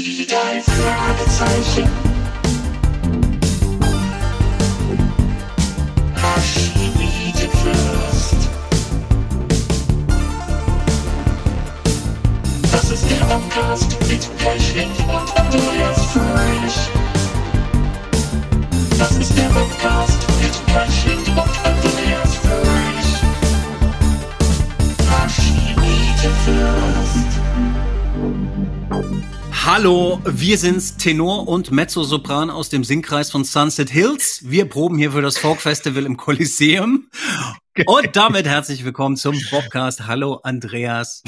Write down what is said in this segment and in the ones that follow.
Drei Fragezeichen. Das ist der Podcast mit Pechling und Andreas Fröhlich. Das ist der Podcast Hallo, wir sind's, Tenor und Mezzosopran aus dem Singkreis von Sunset Hills. Wir proben hier für das Folk Festival im Kolosseum. Und damit herzlich willkommen zum Bobcast. Hallo, Andreas.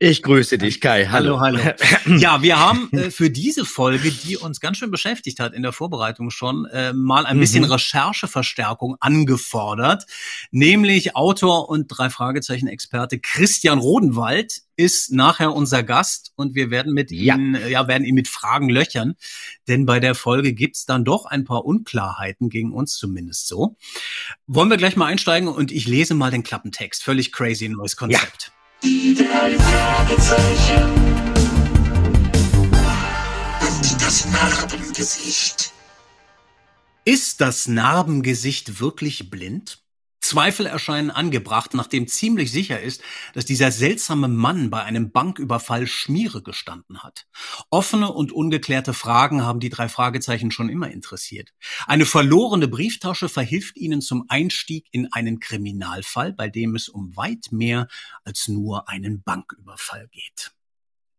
Ich grüße dich, Kai. Hallo. Hallo, hallo. Ja, wir haben äh, für diese Folge, die uns ganz schön beschäftigt hat in der Vorbereitung schon, äh, mal ein bisschen Mhm. Rechercheverstärkung angefordert. Nämlich Autor und drei Fragezeichen Experte Christian Rodenwald ist nachher unser Gast und wir werden mit Ja. ihn, äh, ja, werden ihn mit Fragen löchern. Denn bei der Folge gibt's dann doch ein paar Unklarheiten, gegen uns zumindest so. Wollen wir gleich mal einsteigen und ich lese mal den Klappentext. Völlig crazy neues Konzept. Die drei Fragezeichen. Und das Narbengesicht. Ist das Narbengesicht wirklich blind? Zweifel erscheinen angebracht, nachdem ziemlich sicher ist, dass dieser seltsame Mann bei einem Banküberfall Schmiere gestanden hat. Offene und ungeklärte Fragen haben die drei Fragezeichen schon immer interessiert. Eine verlorene Brieftasche verhilft ihnen zum Einstieg in einen Kriminalfall, bei dem es um weit mehr als nur einen Banküberfall geht.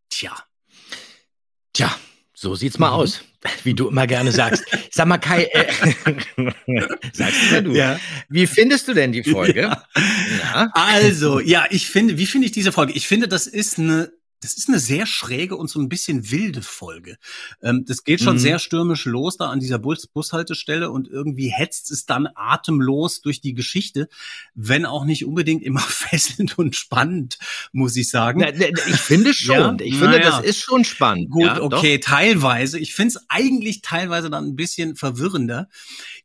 Tja, Tja, so sieht's mal Mhm. aus, wie du immer gerne sagst. Sag mal, Kai, äh, sagst ja du. Ja. Wie findest du denn die Folge? Ja. Also, ja, ich finde, wie finde ich diese Folge? Ich finde, das ist eine, das ist eine sehr schräge und so ein bisschen wilde Folge. Ähm, das geht schon Mhm. sehr stürmisch los da an dieser Bus Bushaltestelle und irgendwie hetzt es dann atemlos durch die Geschichte, wenn auch nicht unbedingt immer fesselnd und spannend, muss ich sagen. Na, na, Ich finde schon. Ja? Ich finde, Naja. das ist schon spannend. Gut, ja, doch. okay, teilweise. Ich finde es eigentlich teilweise dann ein bisschen verwirrender.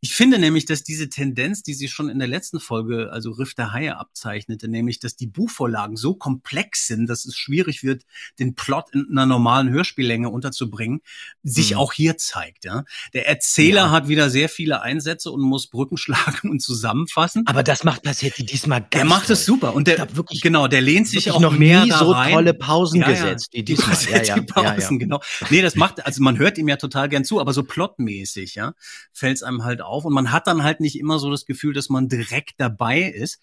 Ich finde nämlich, dass diese Tendenz, die sie schon in der letzten Folge, also Riff der Haie abzeichnete, nämlich, dass die Buchvorlagen so komplex sind, dass es schwierig wird, den Plot in einer normalen Hörspiellänge unterzubringen, sich Mhm. auch hier zeigt. Ja? Der Erzähler Ja. hat wieder sehr viele Einsätze und muss Brücken schlagen und zusammenfassen. Aber das macht Passetti diesmal ganz Der macht es super und der wirklich- genau, der lehnt sich auch noch mehr nie da so rein. tolle Pausen Ja, gesetzt Die, diesmal. Die Pausen, genau. Nee, das macht, also man hört ihm ja total gern zu, aber so plotmäßig, ja, fällt es einem halt auf. Und man hat dann halt nicht immer so das Gefühl, dass man direkt dabei ist.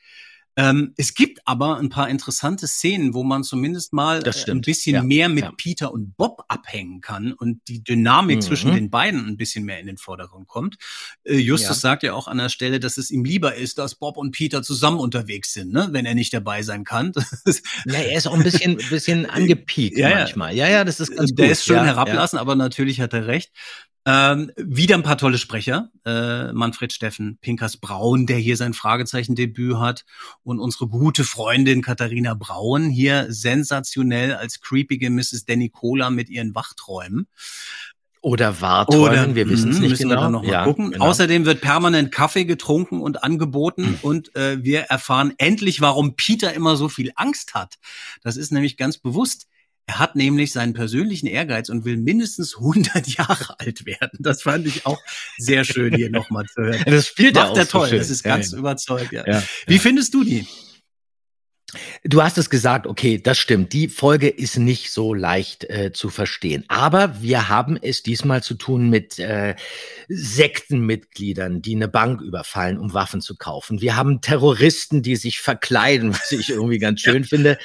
Ähm, es gibt aber ein paar interessante Szenen, wo man zumindest mal Das äh, ein bisschen ja, mehr mit ja. Peter und Bob abhängen kann und die Dynamik Mhm. zwischen den beiden ein bisschen mehr in den Vordergrund kommt. Äh, Justus Ja. sagt ja auch an der Stelle, dass es ihm lieber ist, dass Bob und Peter zusammen unterwegs sind, ne? wenn er nicht dabei sein kann. Ja, er ist auch ein bisschen, bisschen angepiekt manchmal. Ja, ja, das ist ganz der gut. ist schön herablassen, aber natürlich hat er recht. Ähm, wieder ein paar tolle Sprecher. Äh, Manfred Steffen, Pinkers Braun, der hier sein Fragezeichen-Debüt hat. Und unsere gute Freundin Katharina Braun, hier sensationell als creepige Mrs. Danny Cola mit ihren Wachträumen. Oder Warträumen, wir wissen es Mhm, nicht müssen genau. wir noch mal ja, gucken. genau. Außerdem wird permanent Kaffee getrunken und angeboten und äh, wir erfahren endlich, warum Peter immer so viel Angst hat. Das ist nämlich ganz bewusst. Er hat nämlich seinen persönlichen Ehrgeiz und will mindestens 100 Jahre alt werden. Das fand ich auch sehr schön hier nochmal zu hören. das spielt er Macht auch er so toll, schön. das ist ganz ja. überzeugt. Ja. Ja, Wie findest du die? Du hast es gesagt, okay, das stimmt. Die Folge ist nicht so leicht äh, zu verstehen. Aber wir haben es diesmal zu tun mit äh, Sektenmitgliedern, die eine Bank überfallen, um Waffen zu kaufen. Wir haben Terroristen, die sich verkleiden, was ich irgendwie ganz schön finde.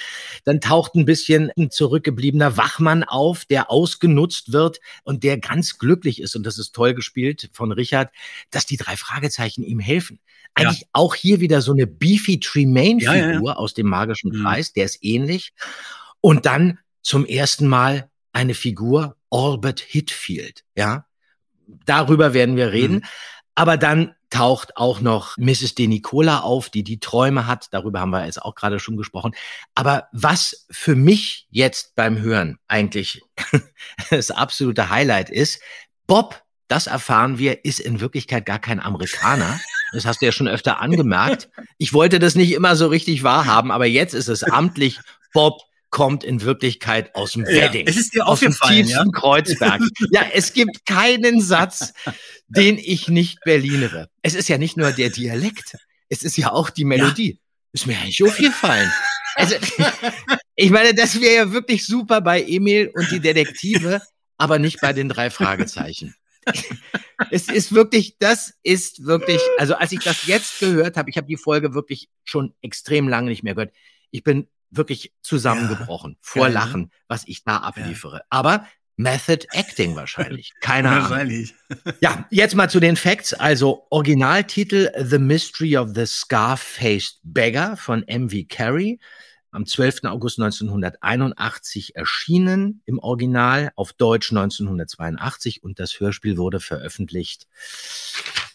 Dann taucht ein bisschen ein zurückgebliebener Wachmann auf, der ausgenutzt wird und der ganz glücklich ist. Und das ist toll gespielt von Richard, dass die drei Fragezeichen ihm helfen. Eigentlich auch hier wieder so eine Beefy Tremaine-Figur Ja, ja, ja. aus dem magischen Mhm. Kreis, der ist ähnlich. Und dann zum ersten Mal eine Figur, Albert Hitfield, ja. Darüber werden wir reden. Mhm. Aber dann taucht auch noch Mrs. De Nicola auf, die die Träume hat. Darüber haben wir jetzt auch gerade schon gesprochen. Aber was für mich jetzt beim Hören eigentlich das absolute Highlight ist, Bob, das erfahren wir, ist in Wirklichkeit gar kein Amerikaner. Das hast du ja schon öfter angemerkt. Ich wollte das nicht immer so richtig wahrhaben, aber jetzt ist es amtlich Bob kommt in Wirklichkeit aus dem Ja, Wedding. es ist dir aus dem tiefsten ja? Kreuzberg. ja, es gibt keinen Satz, den ich nicht berlinere. Es ist ja nicht nur der Dialekt, es ist ja auch die Melodie. Ist mir eigentlich aufgefallen. Also, ich meine, das wäre ja wirklich super bei Emil und die Detektive, aber nicht bei den drei Fragezeichen. Es ist wirklich, das ist wirklich, also als ich das jetzt gehört habe, ich habe die Folge wirklich schon extrem lange nicht mehr gehört. Ich bin wirklich zusammengebrochen vor geil, ne? Lachen, was ich da abliefere. Aber Method Acting wahrscheinlich. Keine Ahnung. Wahrscheinlich. Ja, jetzt mal zu den Facts. Also Originaltitel The Mystery of the Scar-Faced Beggar von M.V. Carey. Am 12. August 1981 erschienen im Original, auf Deutsch 1982 und das Hörspiel wurde veröffentlicht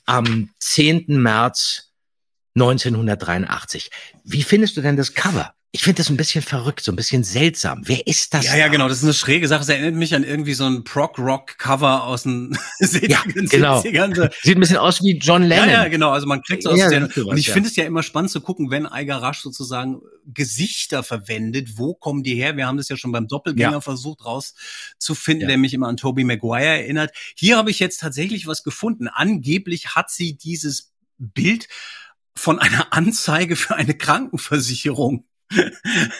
am 10. März 1983. Wie findest du denn das Cover? Ich finde das ein bisschen verrückt, so ein bisschen seltsam. Wer ist das? Ja, ja, da? genau. Das ist eine schräge Sache. Es erinnert mich an irgendwie so ein Prog-Rock-Cover aus den 60ern, Ja, genau. 70ern. Sieht ein bisschen aus wie John Ja, Lennon. ja, genau. Also man kriegt so aus Ja, der, sowas, und ich ja. finde es ja immer spannend zu gucken, wenn Eiger Rasch sozusagen Gesichter verwendet. Wo kommen die her? Wir haben das ja schon beim Doppelgänger Ja. versucht rauszufinden, Ja. der mich immer an Tobey Maguire erinnert. Hier habe ich jetzt tatsächlich was gefunden. Angeblich hat sie dieses Bild von einer Anzeige für eine Krankenversicherung.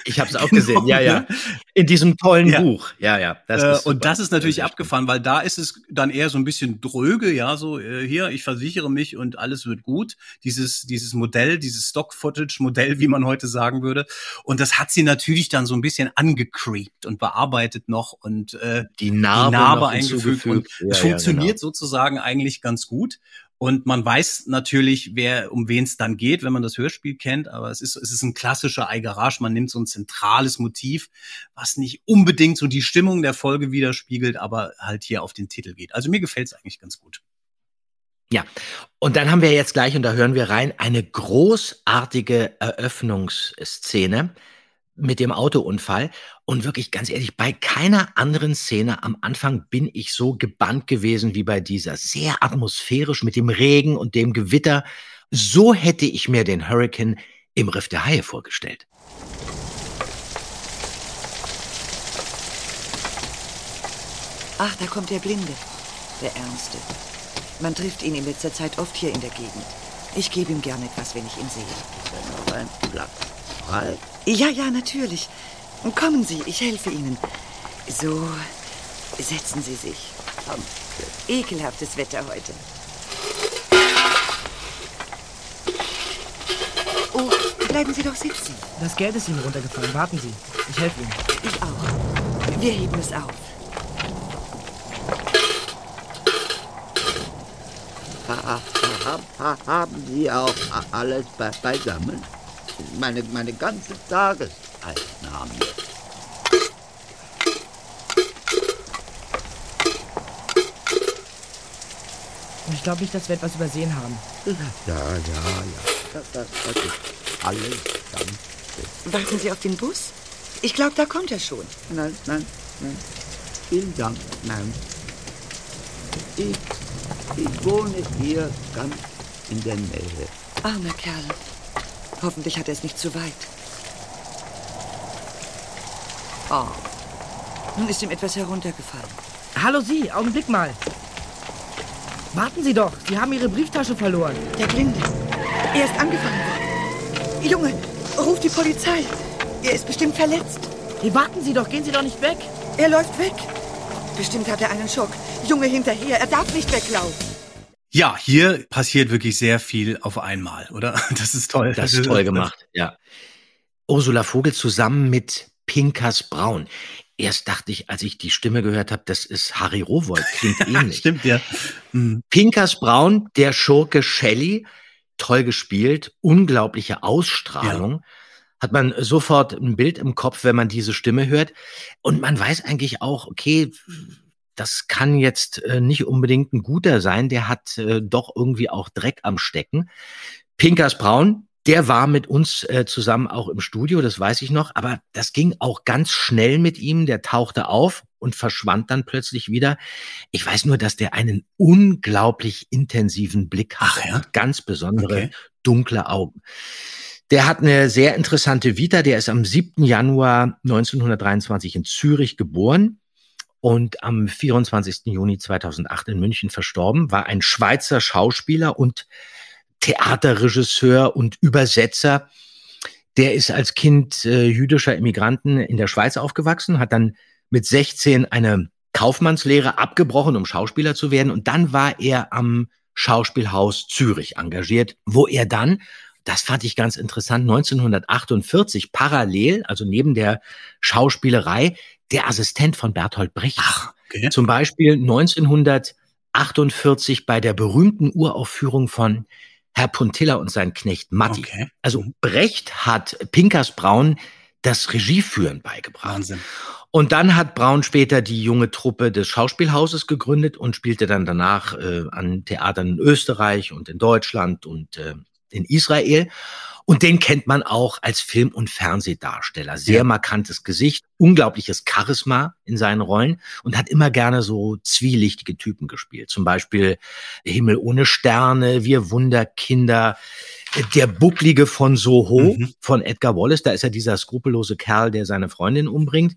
Ich habe es auch Genau, gesehen, ja, ja. ne? In diesem tollen Ja. Buch, ja, ja. Das äh, ist super. und das ist natürlich Das abgefahren, weil da ist es dann eher so ein bisschen dröge, ja, so äh, hier, ich versichere mich und alles wird gut. Dieses dieses Modell, dieses Stock-Footage-Modell, wie man heute sagen würde. Und das hat sie natürlich dann so ein bisschen angecreept und bearbeitet noch und äh, die Narbe, die Narbe eingefügt. Und es Ja, ja, funktioniert genau. sozusagen eigentlich ganz gut. Und man weiß natürlich, wer, um wen es dann geht, wenn man das Hörspiel kennt. Aber es ist, es ist ein klassischer Eigarage. Man nimmt so ein zentrales Motiv, was nicht unbedingt so die Stimmung der Folge widerspiegelt, aber halt hier auf den Titel geht. Also mir gefällt es eigentlich ganz gut. Ja, und dann haben wir jetzt gleich, und da hören wir rein, eine großartige Eröffnungsszene mit dem Autounfall. Und wirklich, ganz ehrlich, bei keiner anderen Szene am Anfang bin ich so gebannt gewesen wie bei dieser. Sehr atmosphärisch mit dem Regen und dem Gewitter. So hätte ich mir den Hurricane im Riff der Haie vorgestellt. Ach, da kommt der Blinde. Der Ernste. Man trifft ihn in letzter Zeit oft hier in der Gegend. Ich gebe ihm gern etwas, wenn ich ihn sehe. noch ein Platz frei? Ja, ja, natürlich. Kommen Sie, ich helfe Ihnen. So, setzen Sie sich. Ekelhaftes Wetter heute. Oh, bleiben Sie doch sitzen. Das Geld ist Ihnen runtergefallen. Warten Sie. Ich helfe Ihnen. Ich auch. Wir heben es auf. Ha, ha, ha, ha, haben Sie auch alles be beisammen? Meine, meine ganze Tageseinnahme. Ich glaube nicht, dass wir etwas übersehen haben. Ja, ja, ja. Das, das, das ist alles ganz Warten Sie auf den Bus? Ich glaube, da kommt er schon. Nein, nein, nein. Vielen Dank, nein. Ich, ich wohne hier ganz in der Nähe. Armer Kerl. Hoffentlich hat er es nicht zu weit. Oh. Nun ist ihm etwas heruntergefallen. Hallo Sie, Augenblick mal. Warten Sie doch. Sie haben Ihre Brieftasche verloren. Der Blinde. Er ist angefangen worden. Junge, ruf die Polizei. Er ist bestimmt verletzt. Hey, warten Sie doch. Gehen Sie doch nicht weg. Er läuft weg. Bestimmt hat er einen Schock. Junge, hinterher. Er darf nicht weglaufen. Ja, hier passiert wirklich sehr viel auf einmal, oder? Das ist toll. Das ist toll gemacht, ja. Ursula Vogel zusammen mit Pinkas Braun. Erst dachte ich, als ich die Stimme gehört habe, das ist Harry Rowold, klingt ähnlich. Stimmt, ja. Hm. Pinkas Braun, der Schurke Shelley, toll gespielt, unglaubliche Ausstrahlung. Hat man sofort ein Bild im Kopf, wenn man diese Stimme hört. Und man weiß eigentlich auch, okay, das kann jetzt äh, nicht unbedingt ein guter sein. Der hat äh, doch irgendwie auch Dreck am Stecken. Pinkas Braun, der war mit uns äh, zusammen auch im Studio, das weiß ich noch. Aber das ging auch ganz schnell mit ihm. Der tauchte auf und verschwand dann plötzlich wieder. Ich weiß nur, dass der einen unglaublich intensiven Blick hat. Ach ja? Ganz besondere Okay. dunkle Augen. Der hat eine sehr interessante Vita. Der ist am 7. Januar 1923 in Zürich geboren und am 24. Juni 2008 in München verstorben, war ein Schweizer Schauspieler und Theaterregisseur und Übersetzer. Der ist als Kind äh, jüdischer Immigranten in der Schweiz aufgewachsen, hat dann mit 16 eine Kaufmannslehre abgebrochen, um Schauspieler zu werden. Und dann war er am Schauspielhaus Zürich engagiert, wo er dann, das fand ich ganz interessant, 1948 parallel, also neben der Schauspielerei, der Assistent von Bertolt Brecht. Ach, okay. Zum Beispiel 1948 bei der berühmten Uraufführung von Herr Puntilla und sein Knecht Matti. Okay. Also Brecht hat Pinkas Braun das Regieführen beigebracht. Wahnsinn. Und dann hat Braun später die junge Truppe des Schauspielhauses gegründet und spielte dann danach äh, an Theatern in Österreich und in Deutschland und äh, in Israel. Und den kennt man auch als Film- und Fernsehdarsteller. Sehr Ja. markantes Gesicht, unglaubliches Charisma in seinen Rollen und hat immer gerne so zwielichtige Typen gespielt. Zum Beispiel Himmel ohne Sterne, Wir Wunderkinder, der Bucklige von Soho Mhm. von Edgar Wallace. Da ist er dieser skrupellose Kerl, der seine Freundin umbringt.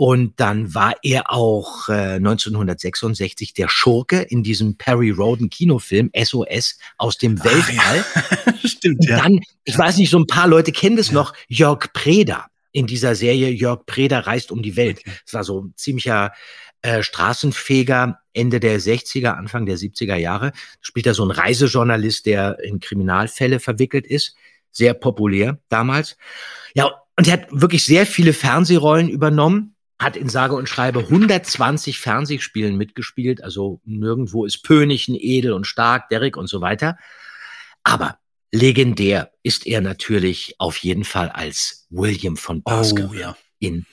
Und dann war er auch äh, 1966 der Schurke in diesem Perry Roden Kinofilm SOS aus dem Weltall. Stimmt, Und ja. dann, ich weiß nicht, so ein paar Leute kennen das noch, Jörg Preda in dieser Serie Jörg Preda reist um die Welt. Das war so ein ziemlicher äh, Straßenfeger Ende der 60er, Anfang der 70er Jahre. Spielt er so ein Reisejournalist, der in Kriminalfälle verwickelt ist. Sehr populär damals. Ja, und er hat wirklich sehr viele Fernsehrollen übernommen. Hat in sage und schreibe 120 Fernsehspielen mitgespielt. Also nirgendwo ist Pönichen, Edel und Stark, Derrick und so weiter. Aber legendär ist er natürlich auf jeden Fall als William von Baskerville Oh, ja. in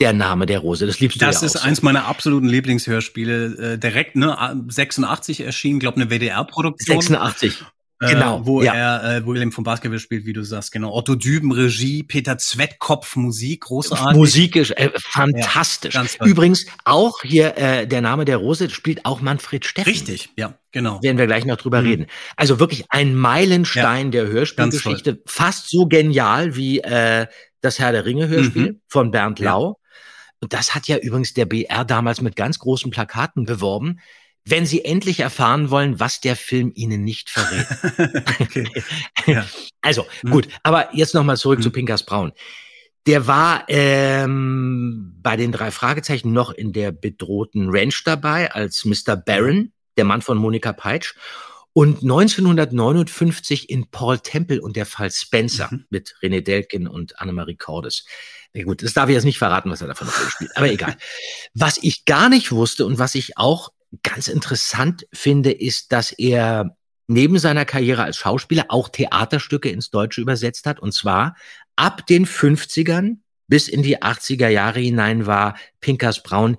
Der Name der Rose. Das liebst du Das ja ist auch so. eins meiner absoluten Lieblingshörspiele. Äh, direkt, ne, 86 erschienen, glaube eine WDR-Produktion. 86. Äh, Genau, wo ja. er äh, William von Baskerville spielt, wie du sagst, genau. Otto Düben Regie, Peter Zwettkopf Musik, großartig. Musik ist äh, fantastisch. Ja. Übrigens auch hier äh, der Name der Rose spielt auch Manfred Steffen. Richtig, ja, genau. Werden wir gleich noch drüber Mhm. reden. Also wirklich ein Meilenstein der Hörspielgeschichte. Fast so genial wie äh, das Herr der Ringe Hörspiel Mhm. von Bernd Ja. Lau. Und das hat ja übrigens der BR damals mit ganz großen Plakaten beworben. Wenn Sie endlich erfahren wollen, was der Film Ihnen nicht verrät. Ja. Also, Mhm. gut, aber jetzt nochmal zurück Mhm. zu Pinkas Braun. Der war ähm, bei den drei Fragezeichen noch in der bedrohten Ranch dabei als Mr. Barron, der Mann von Monika Peitsch. Und 1959 in Paul Temple und der Fall Spencer Mhm. mit René Delkin und Annemarie Cordes. Ja, gut, das darf ich jetzt nicht verraten, was er davon noch spielt, aber egal. Was ich gar nicht wusste und was ich auch ganz interessant finde, ist, dass er neben seiner Karriere als Schauspieler auch Theaterstücke ins Deutsche übersetzt hat. Und zwar ab den 50ern bis in die 80er Jahre hinein war Pinkas Braun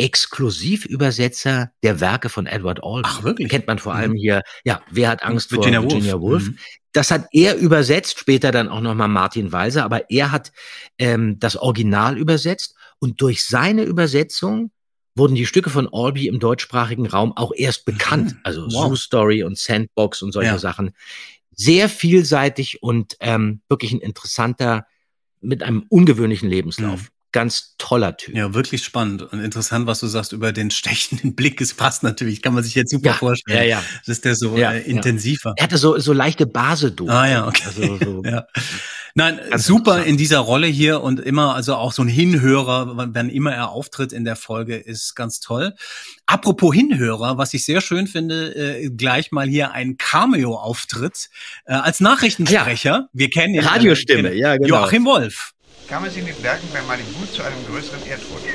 Exklusivübersetzer der Werke von Edward Albee. Ach, wirklich? Kennt man vor Mhm. allem hier, ja, wer hat Angst Virginia vor. Virginia Woolf? Mhm. Das hat er übersetzt, später dann auch nochmal Martin Walser, aber er hat ähm, das Original übersetzt und durch seine Übersetzung wurden die Stücke von Albee im deutschsprachigen Raum auch erst bekannt. Mhm. Also Wow. Zoo Story und Sandbox und solche Ja. Sachen. Sehr vielseitig und ähm, wirklich ein interessanter, mit einem ungewöhnlichen Lebenslauf. Mhm. Ganz toller Typ. Ja, wirklich spannend und interessant, was du sagst über den stechenden Blick. Es passt natürlich, kann man sich jetzt super Ja, vorstellen. ja, ja. Das ist der so Ja, äh, ja. intensiver. Er hatte so, so leichte Basedosen. Ah ja, okay. Also, so, Ja. Nein, Ganz super in dieser Rolle hier und immer, also auch so ein Hinhörer, wann wann immer er auftritt in der Folge, ist ganz toll. Apropos Hinhörer, was ich sehr schön finde, äh, gleich mal hier ein Cameo-Auftritt äh, als Nachrichtensprecher. Wir kennen ihn. Radiostimme, ja, genau. Joachim Wolf. kam es in den Bergen bei Malibu zu einem größeren Erdrutsch.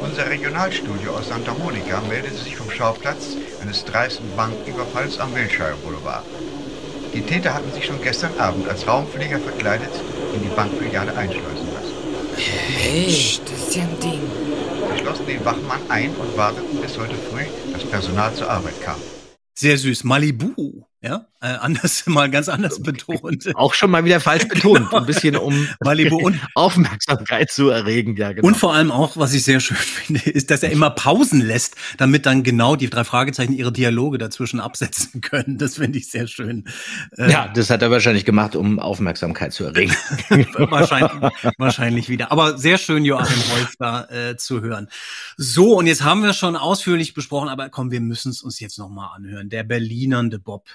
Unser Regionalstudio aus Santa Monica meldete sich vom Schauplatz eines dreisten Banküberfalls am Wilshire Boulevard. Die Täter hatten sich schon gestern Abend als Raumflieger verkleidet in die Bankfiliale einschleusen lassen. Hey, das ist ja ein Ding. Sie schlossen den Wachmann ein und warteten bis heute früh, dass Personal zur Arbeit kam. Sehr süß. Malibu. Ja, äh, anders mal ganz anders betont. Auch schon mal wieder falsch betont, ein bisschen um Malibu Aufmerksamkeit zu erregen, ja genau. Und vor allem auch, was ich sehr schön finde, ist, dass er immer Pausen lässt, damit dann genau die drei Fragezeichen ihre Dialoge dazwischen absetzen können. Das finde ich sehr schön. Äh, ja, das hat er wahrscheinlich gemacht, um Aufmerksamkeit zu erregen. wahrscheinlich, wahrscheinlich wieder. Aber sehr schön, Joachim Wolf da äh, zu hören. So, und jetzt haben wir schon ausführlich besprochen, aber komm, wir müssen es uns jetzt nochmal anhören. Der Berlinernde Bob.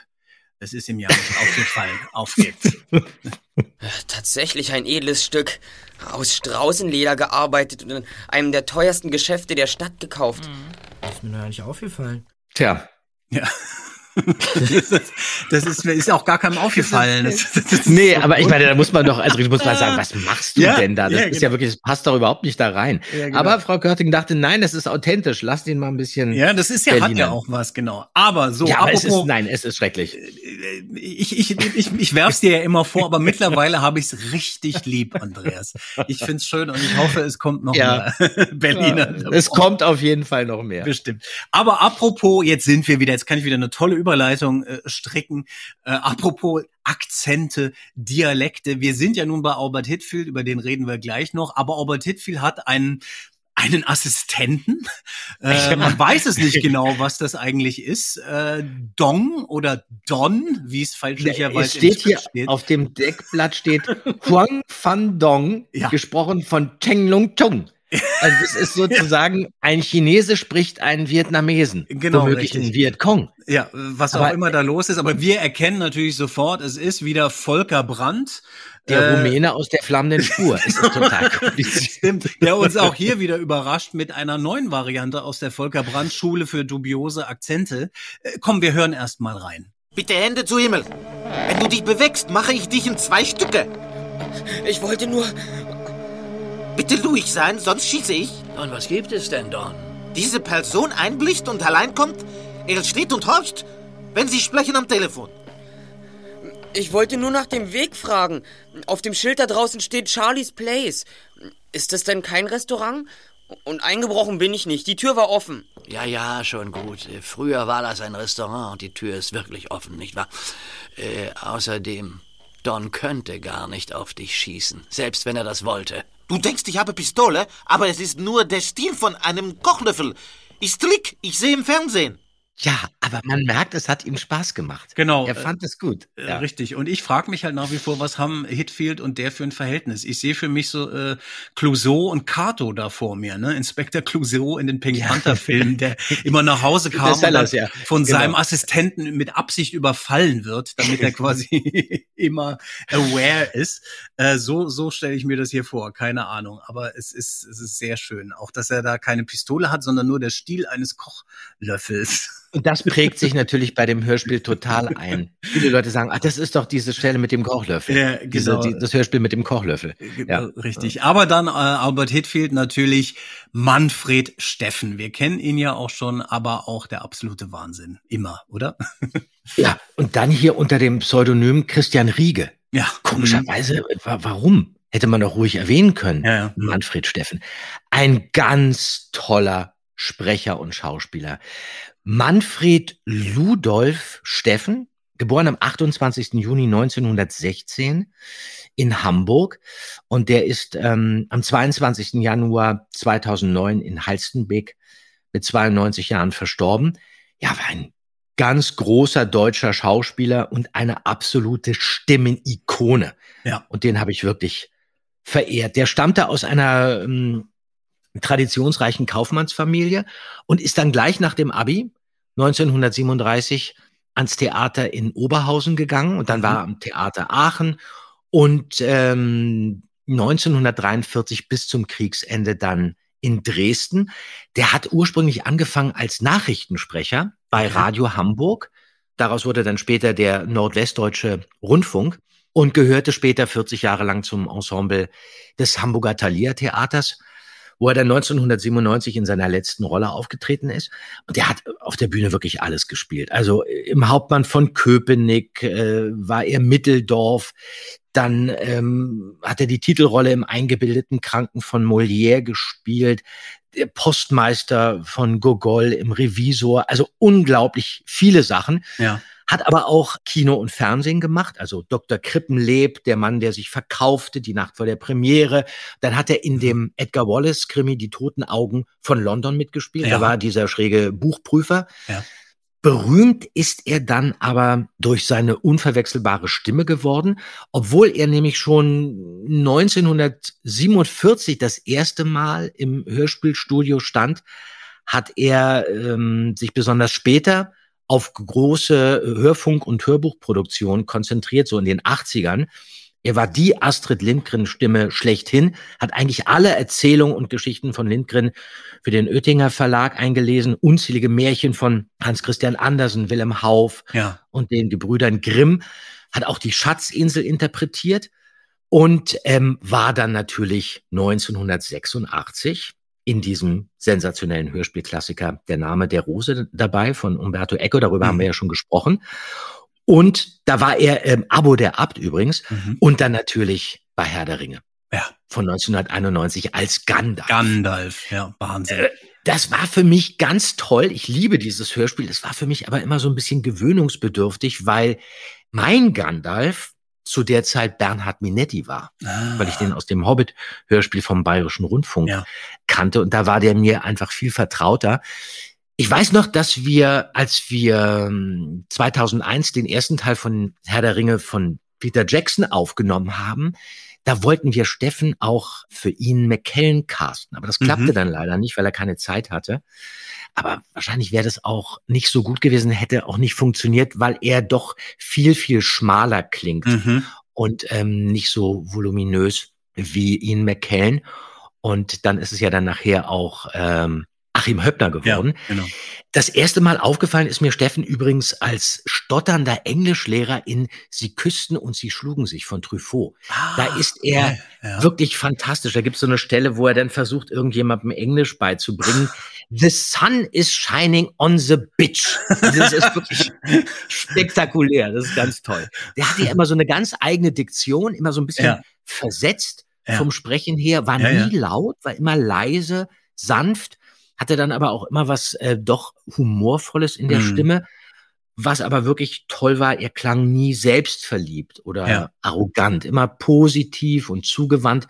Es ist ihm ja nicht aufgefallen. Auf geht's. Tatsächlich ein edles Stück. Aus Straußenleder gearbeitet und in einem der teuersten Geschäfte der Stadt gekauft. Ist mir noch nicht aufgefallen. Tja, Ja. Das ist, das ist, auch gar keinem aufgefallen. Das, das ist nee, so aber ich meine, da muss man doch, also ich muss mal sagen, was machst du Ja, denn da? Das ja, ist ja genau. wirklich, das passt doch überhaupt nicht da rein. Ja, genau. Aber Frau Körting dachte, nein, das ist authentisch, lass den mal ein bisschen. Ja, das ist ja, hat Berliner. ja auch was, genau. Aber so, ja aber es ist, nein, es ist schrecklich. ich, ich, ich, ich werf's dir ja immer vor, aber mittlerweile habe ich's richtig lieb, Andreas. Ich find's schön und ich hoffe, es kommt noch Ja. mehr Berliner. Es kommt auf jeden Fall noch mehr. Bestimmt. Aber apropos, jetzt sind wir wieder, jetzt kann ich wieder eine tolle Überleitung äh, stricken. Äh, apropos Akzente, Dialekte. Wir sind ja nun bei Albert Hitfield, über den reden wir gleich noch. Aber Albert Hitfield hat einen einen Assistenten. Äh, man weiß es nicht genau, was das eigentlich ist. Äh, Dong oder Don, wie es fälschlicherweise Es steht hier, steht. auf dem Deckblatt steht Huang Fan Dong, Ja. gesprochen von Cheng Lung Chung. Also das ist sozusagen, ein Chinese spricht einen Vietnamesen. Genau, Womöglich richtig. einen Vietcong. Ja, was auch Aber- immer da los ist. Aber wir erkennen natürlich sofort, es ist wieder Volker Brandt. Der Äh, Rumäne aus der flammenden Spur. Es ist total kompliziert. Stimmt, der uns auch hier wieder überrascht mit einer neuen Variante aus der Volker Brandt Schule für dubiose Akzente. Äh, komm, wir hören erst mal rein. Bitte Hände zu Himmel. Wenn du dich bewegst, mache ich dich in zwei Stücke. Ich wollte nur. Bitte ruhig sein, sonst schieße ich. Und was gibt es denn, Don? Diese Person einblicht und allein kommt, er steht und horcht, wenn Sie sprechen am Telefon. Ich wollte nur nach dem Weg fragen. Auf dem Schild da draußen steht Charlie's Place. Ist das denn kein Restaurant? Und eingebrochen bin ich nicht. Die Tür war offen. Ja, ja, schon gut. Äh, Früher war das ein Restaurant und die Tür ist wirklich offen, nicht wahr? Äh, außerdem, Don könnte gar nicht auf dich schießen, selbst wenn er das wollte. Du denkst, ich habe Pistole, aber es ist nur der Stiel von einem Kochlöffel. Ist Trick, ich sehe im Fernsehen. Ja, aber man merkt, es hat ihm Spaß gemacht. Genau, Er äh, fand es gut. Äh, Ja. Richtig. Und ich frage mich halt nach wie vor, was haben Hitfield und der für ein Verhältnis? Ich sehe für mich so äh, Clouseau und Cato da vor mir, ne? Inspektor Clouseau in den Pink Ja. Panther Filmen, der immer nach Hause kam Das und Sellers, ja. von Genau. seinem Assistenten mit Absicht überfallen wird, damit er quasi immer aware ist. Äh, so so stelle ich mir das hier vor. Keine Ahnung. Aber es ist es ist sehr schön, auch dass er da keine Pistole hat, sondern nur der Stiel eines Kochlöffels. Und das prägt sich natürlich bei dem Hörspiel total ein. Viele Leute sagen, ach, das ist doch diese Stelle mit dem Kochlöffel. Ja, Diese, genau. die, das Hörspiel mit dem Kochlöffel. Ja. Äh, Richtig. Aber dann äh, Albert Hitfield natürlich Manfred Steffen. Wir kennen ihn ja auch schon, aber auch der absolute Wahnsinn. Immer, oder? Ja, und dann hier unter dem Pseudonym Christian Riege. Ja. Komischerweise, wa warum? Hätte man doch ruhig erwähnen können. Ja, ja. Manfred Steffen. Ein ganz toller Sprecher und Schauspieler. Manfred Ludolf Steffen, geboren am 28. Juni 1916 in Hamburg. Und der ist ähm, am 22. Januar 2009 in Halstenbeck mit 92 Jahren verstorben. Ja, war ein ganz großer deutscher Schauspieler und eine absolute Stimmenikone. Ja. Und den habe ich wirklich verehrt. Der stammte aus einer ähm, traditionsreichen Kaufmannsfamilie und ist dann gleich nach dem Abi 1937 ans Theater in Oberhausen gegangen und dann war er am Theater Aachen und ähm, 1943 bis zum Kriegsende dann in Dresden. Der hat ursprünglich angefangen als Nachrichtensprecher bei Radio Hamburg. Daraus wurde dann später der Nordwestdeutsche Rundfunk und gehörte später 40 Jahre lang zum Ensemble des Hamburger Thalia Theaters, wo er dann 1997 in seiner letzten Rolle aufgetreten ist. Und er hat auf der Bühne wirklich alles gespielt. Also im Hauptmann von Köpenick äh, war er Mitteldorf. Dann ähm, hat er die Titelrolle im eingebildeten Kranken von Molière gespielt. Der Postmeister von Gogol im Revisor. Also unglaublich viele Sachen. Ja. Hat aber auch Kino und Fernsehen gemacht, also Dr. Krippenleb, der Mann, der sich verkaufte, die Nacht vor der Premiere. Dann hat er in dem Edgar Wallace-Krimi Die Toten Augen von London mitgespielt. Ja. Da war dieser schräge Buchprüfer. Ja. Berühmt ist er dann aber durch seine unverwechselbare Stimme geworden, obwohl er nämlich schon 1947 das erste Mal im Hörspielstudio stand, hat er ähm, sich besonders später auf große Hörfunk- und Hörbuchproduktionen konzentriert, so in den 80ern. Er war die Astrid Lindgren-Stimme schlechthin, hat eigentlich alle Erzählungen und Geschichten von Lindgren für den Oettinger Verlag eingelesen, unzählige Märchen von Hans Christian Andersen, Wilhelm Hauff Ja. und den Gebrüdern Grimm, hat auch die Schatzinsel interpretiert und ähm, war dann natürlich 1986 in diesem sensationellen Hörspielklassiker Der Name der Rose dabei von Umberto Eco, darüber haben wir ja schon gesprochen. Und da war er ähm, Abo der Abt übrigens Mhm. und dann natürlich bei Herr der Ringe Ja. von 1991 als Gandalf. Gandalf, ja, Wahnsinn. Äh, Das war für mich ganz toll. Ich liebe dieses Hörspiel. Es war für mich aber immer so ein bisschen gewöhnungsbedürftig, weil mein Gandalf zu der Zeit Bernhard Minetti war, Ah. weil ich den aus dem Hobbit-Hörspiel vom Bayerischen Rundfunk Ja. kannte und da war der mir einfach viel vertrauter. Ich weiß noch, dass wir, als wir ähm, 2001 den ersten Teil von Herr der Ringe von Peter Jackson aufgenommen haben, da wollten wir Steffen auch für ihn McKellen casten. Aber das klappte Mhm. dann leider nicht, weil er keine Zeit hatte. Aber wahrscheinlich wäre das auch nicht so gut gewesen, hätte auch nicht funktioniert, weil er doch viel, viel schmaler klingt Mhm. und ähm, nicht so voluminös wie Ian McKellen. Und dann ist es ja dann nachher auch ähm, Achim Höppner Ja, geworden. genau. Das erste Mal aufgefallen ist mir Steffen übrigens als stotternder Englischlehrer in Sie küssten und sie schlugen sich von Truffaut. da ist er okay, ja. wirklich fantastisch. Da gibt es so eine Stelle, wo er dann versucht, irgendjemandem Englisch beizubringen. The sun is shining on the bitch. Das ist wirklich spektakulär. Das ist ganz toll. Der hatte ja immer so eine ganz eigene Diktion, immer so ein bisschen Ja. versetzt Ja. vom Sprechen her, war Ja, ja. nie laut, war immer leise, sanft, hatte dann aber auch immer was äh, doch humorvolles in der Mhm. Stimme. Was aber wirklich toll war, er klang nie selbstverliebt oder Ja. arrogant, immer positiv und zugewandt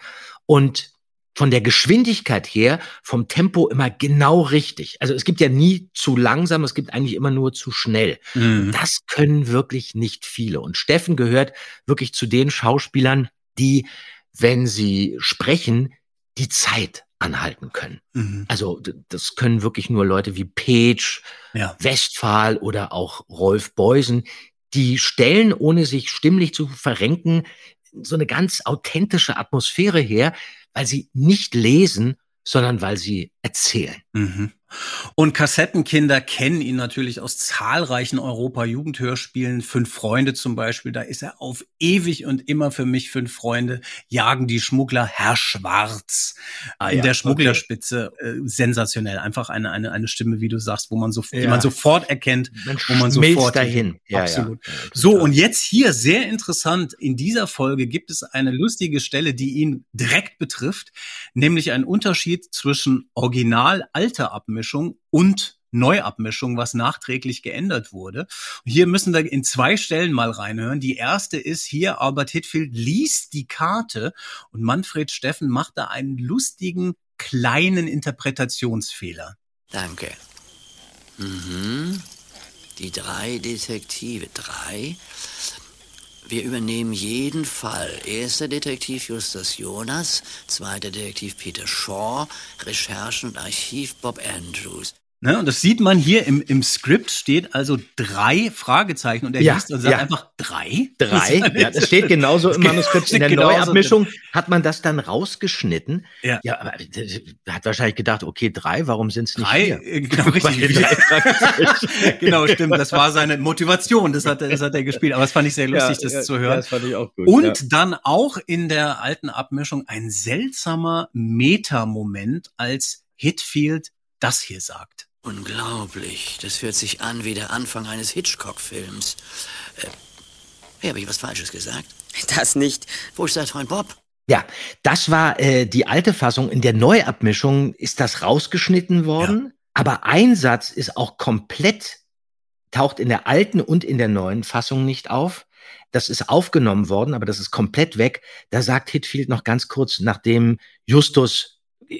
und von der Geschwindigkeit her, vom Tempo immer genau richtig. Also es gibt ja nie zu langsam, es gibt eigentlich immer nur zu schnell. Mhm. Das können wirklich nicht viele. Und Steffen gehört wirklich zu den Schauspielern, die, wenn sie sprechen, die Zeit anhalten können. Mhm. Also das können wirklich nur Leute wie Page, Ja. Westphal oder auch Rolf Beusen, die stellen, ohne sich stimmlich zu verrenken, so eine ganz authentische Atmosphäre her, weil sie nicht lesen, sondern weil sie erzählen. Mhm. Und Kassettenkinder kennen ihn natürlich aus zahlreichen Europa-Jugendhörspielen. Fünf Freunde zum Beispiel, da ist er auf ewig und immer für mich fünf Freunde. Jagen die Schmuggler, Herr Schwarz. Ah in ja, der Schmugglerspitze, äh, sensationell. Einfach eine, eine, eine Stimme, wie du sagst, wo man so, die Ja. man sofort erkennt, Man wo man sofort dahin. Ja. Absolut. So, und jetzt hier sehr interessant. In dieser Folge gibt es eine lustige Stelle, die ihn direkt betrifft, nämlich ein Unterschied zwischen original alter Abmischung und Neuabmischung, was nachträglich geändert wurde. Hier müssen wir in zwei Stellen mal reinhören. Die erste ist hier, Albert Hitfield liest die Karte und Manfred Steffen macht da einen lustigen kleinen Interpretationsfehler. Danke. Mhm. Die drei Detektive. Drei. Wir übernehmen jeden Fall. Erster Detektiv Justus Jonas, zweiter Detektiv Peter Shaw, Recherchen und Archiv Bob Andrews. Ne? Und das sieht man hier im, im Skript steht also drei Fragezeichen und er Ja, liest und sagt ja. einfach drei. Drei, ja, das steht genauso im Manuskript. In der Neuabmischung hat man das dann rausgeschnitten. Ja. ja aber hat wahrscheinlich gedacht, okay, drei, warum sind es nicht Drei, vier? genau, richtig. drei genau, stimmt. Das war seine Motivation. Das hat, er- das hat er gespielt. Aber es fand ich sehr lustig, das ja, zu Ja, hören. das fand ich auch gut. Und ja. dann auch in der alten Abmischung ein seltsamer Meta-Moment, als Hitfield das hier sagt. Unglaublich. Das hört sich an wie der Anfang eines Hitchcock-Films. Äh, hey, habe ich was Falsches gesagt? Das nicht. Wo ist dein Freund Bob? Ja, das war äh, die alte Fassung. In der Neuabmischung ist das rausgeschnitten worden, aber ein Satz ist auch komplett taucht in der alten und in der neuen Fassung nicht auf. Das ist aufgenommen worden, aber das ist komplett weg. Da sagt Hitfield noch ganz kurz, nachdem Justus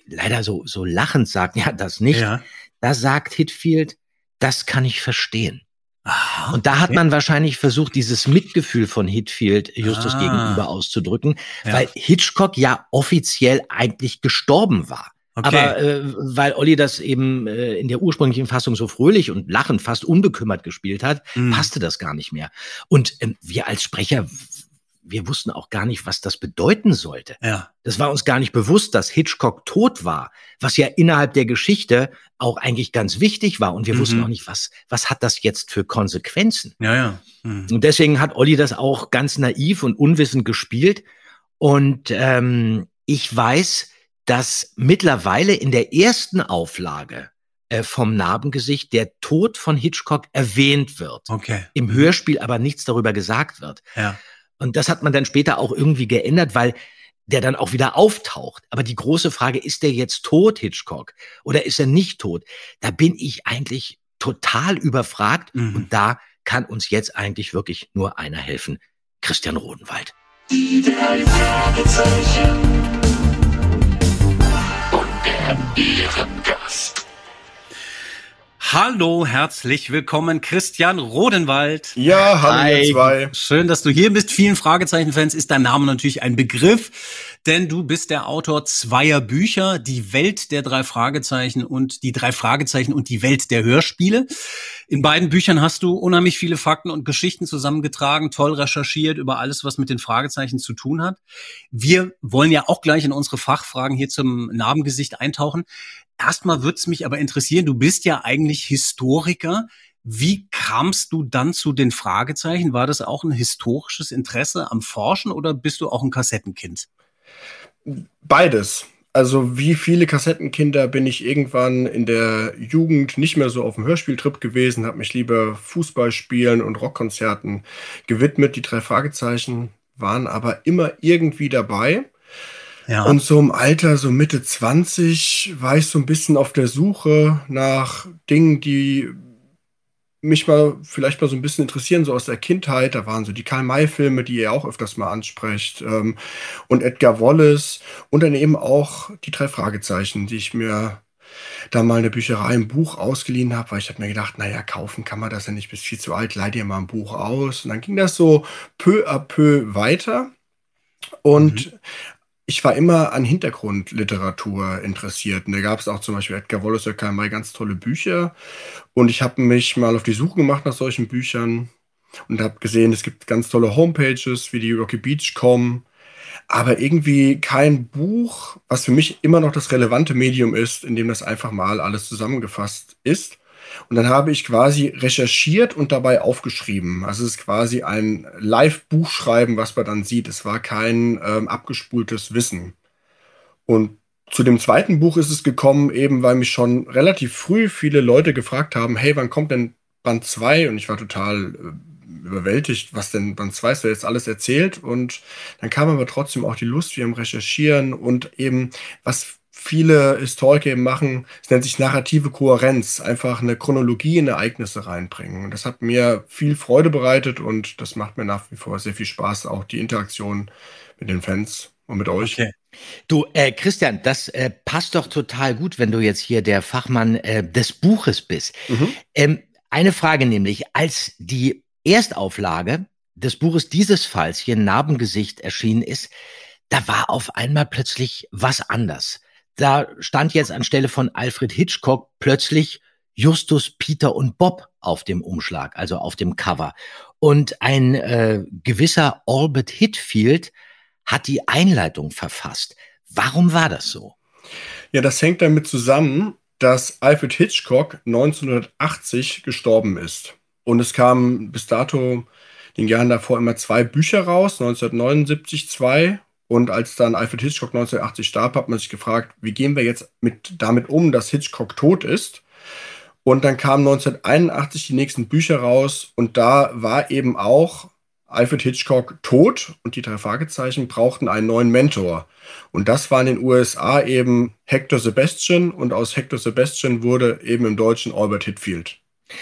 leider so, so lachend sagt, ja, das nicht. Ja. Da sagt Hitfield, das kann ich verstehen. Aha, Und da hat okay. man wahrscheinlich versucht, dieses Mitgefühl von Hitfield Justus Ah. gegenüber auszudrücken, Ja. weil Hitchcock ja offiziell eigentlich gestorben war. Okay. Aber äh, weil Olli das eben äh, in der ursprünglichen Fassung so fröhlich und lachend, fast unbekümmert gespielt hat, Mhm. passte das gar nicht mehr. Und ähm, wir als Sprecher, wir wussten auch gar nicht, was das bedeuten sollte. Ja. Das war uns gar nicht bewusst, dass Hitchcock tot war, was ja innerhalb der Geschichte auch eigentlich ganz wichtig war. Und wir Mhm. wussten auch nicht, was, was hat das jetzt für Konsequenzen. Ja, ja. Mhm. Und deswegen hat Olli das auch ganz naiv und unwissend gespielt. Und ähm, ich weiß, dass mittlerweile in der ersten Auflage äh, vom Narbengesicht der Tod von Hitchcock erwähnt wird. Okay. Im Hörspiel aber nichts darüber gesagt wird. Ja. Und das hat man dann später auch irgendwie geändert, weil der dann auch wieder auftaucht. Aber die große Frage, ist der jetzt tot, Hitchcock? Oder ist er nicht tot? Da bin ich eigentlich total überfragt. Mhm. Und da kann uns jetzt eigentlich wirklich nur einer helfen. Christian Rodenwald. Die drei Fragezeichen. Und der Ehrengast. Hallo, herzlich willkommen, Christian Rodenwald. Ja, hallo ihr Hi. zwei. Schön, dass du hier bist. Vielen Fragezeichen-Fans ist dein Name natürlich ein Begriff, denn du bist der Autor zweier Bücher, Die Welt der drei Fragezeichen und Die drei Fragezeichen und die Welt der Hörspiele. In beiden Büchern hast du unheimlich viele Fakten und Geschichten zusammengetragen, toll recherchiert über alles, was mit den Fragezeichen zu tun hat. Wir wollen ja auch gleich in unsere Fachfragen hier zum Narbengesicht eintauchen. Erstmal würde es mich aber interessieren, du bist ja eigentlich Historiker. Wie kamst du dann zu den Fragezeichen? War das auch ein historisches Interesse am Forschen oder bist du auch ein Kassettenkind? Beides. Also wie viele Kassettenkinder bin ich irgendwann in der Jugend nicht mehr so auf dem Hörspieltrip gewesen, habe mich lieber Fußballspielen und Rockkonzerten gewidmet. Die drei Fragezeichen waren aber immer irgendwie dabei. Ja. Und so im Alter, so Mitte 20, war ich so ein bisschen auf der Suche nach Dingen, die mich mal vielleicht mal so ein bisschen interessieren, so aus der Kindheit. Da waren so die Karl-May-Filme, die ihr auch öfters mal ansprecht, ähm, und Edgar Wallace und dann eben auch die drei Fragezeichen, die ich mir da mal in der Bücherei ein Buch ausgeliehen habe, weil ich habe mir gedacht, naja, kaufen kann man das ja nicht, bist viel zu alt, leih dir mal ein Buch aus. Und dann ging das so peu à peu weiter. Und ich war immer an Hintergrundliteratur interessiert. Und da gab es auch zum Beispiel Edgar Wallace Karl May ganz tolle Bücher. Und ich habe mich mal auf die Suche gemacht nach solchen Büchern und habe gesehen, es gibt ganz tolle Homepages wie die Rocky Beach.com. Aber irgendwie kein Buch, was für mich immer noch das relevante Medium ist, in dem das einfach mal alles zusammengefasst ist. Und dann habe ich quasi recherchiert und dabei aufgeschrieben. Also es ist quasi ein Live-Buchschreiben, was man dann sieht. Es war kein ähm, abgespultes Wissen. Und zu dem zweiten Buch ist es gekommen, eben weil mich schon relativ früh viele Leute gefragt haben, hey, wann kommt denn Band 2? Und ich war total äh, überwältigt, was denn Band 2 ist, wer jetzt alles erzählt. Und dann kam aber trotzdem auch die Lust, wir haben Recherchieren und eben, was viele Historiker eben machen, es nennt sich narrative Kohärenz, einfach eine Chronologie in Ereignisse reinbringen. Und das hat mir viel Freude bereitet und das macht mir nach wie vor sehr viel Spaß, auch die Interaktion mit den Fans und mit euch. Okay. Du, äh, Christian, das äh, passt doch total gut, wenn du jetzt hier der Fachmann äh, des Buches bist. Mhm. Ähm, eine Frage nämlich, als die Erstauflage des Buches dieses Falls hier Narbengesicht erschienen ist, da war auf einmal plötzlich was anders. Da stand jetzt anstelle von Alfred Hitchcock plötzlich Justus, Peter und Bob auf dem Umschlag, also auf dem Cover. Und ein äh, gewisser Albert Hitfield hat die Einleitung verfasst. Warum war das so? Ja, das hängt damit zusammen, dass Alfred Hitchcock 1980 gestorben ist. Und es kamen bis dato den Jahren davor immer zwei Bücher raus, 1979 zwei. Und als dann Alfred Hitchcock 1980 starb, hat man sich gefragt, wie gehen wir jetzt mit, damit um, dass Hitchcock tot ist? Und dann kamen 1981 die nächsten Bücher raus und da war eben auch Alfred Hitchcock tot und die drei Fragezeichen brauchten einen neuen Mentor. Und das war in den USA eben Hector Sebastian und aus Hector Sebastian wurde eben im Deutschen Albert Hitfield.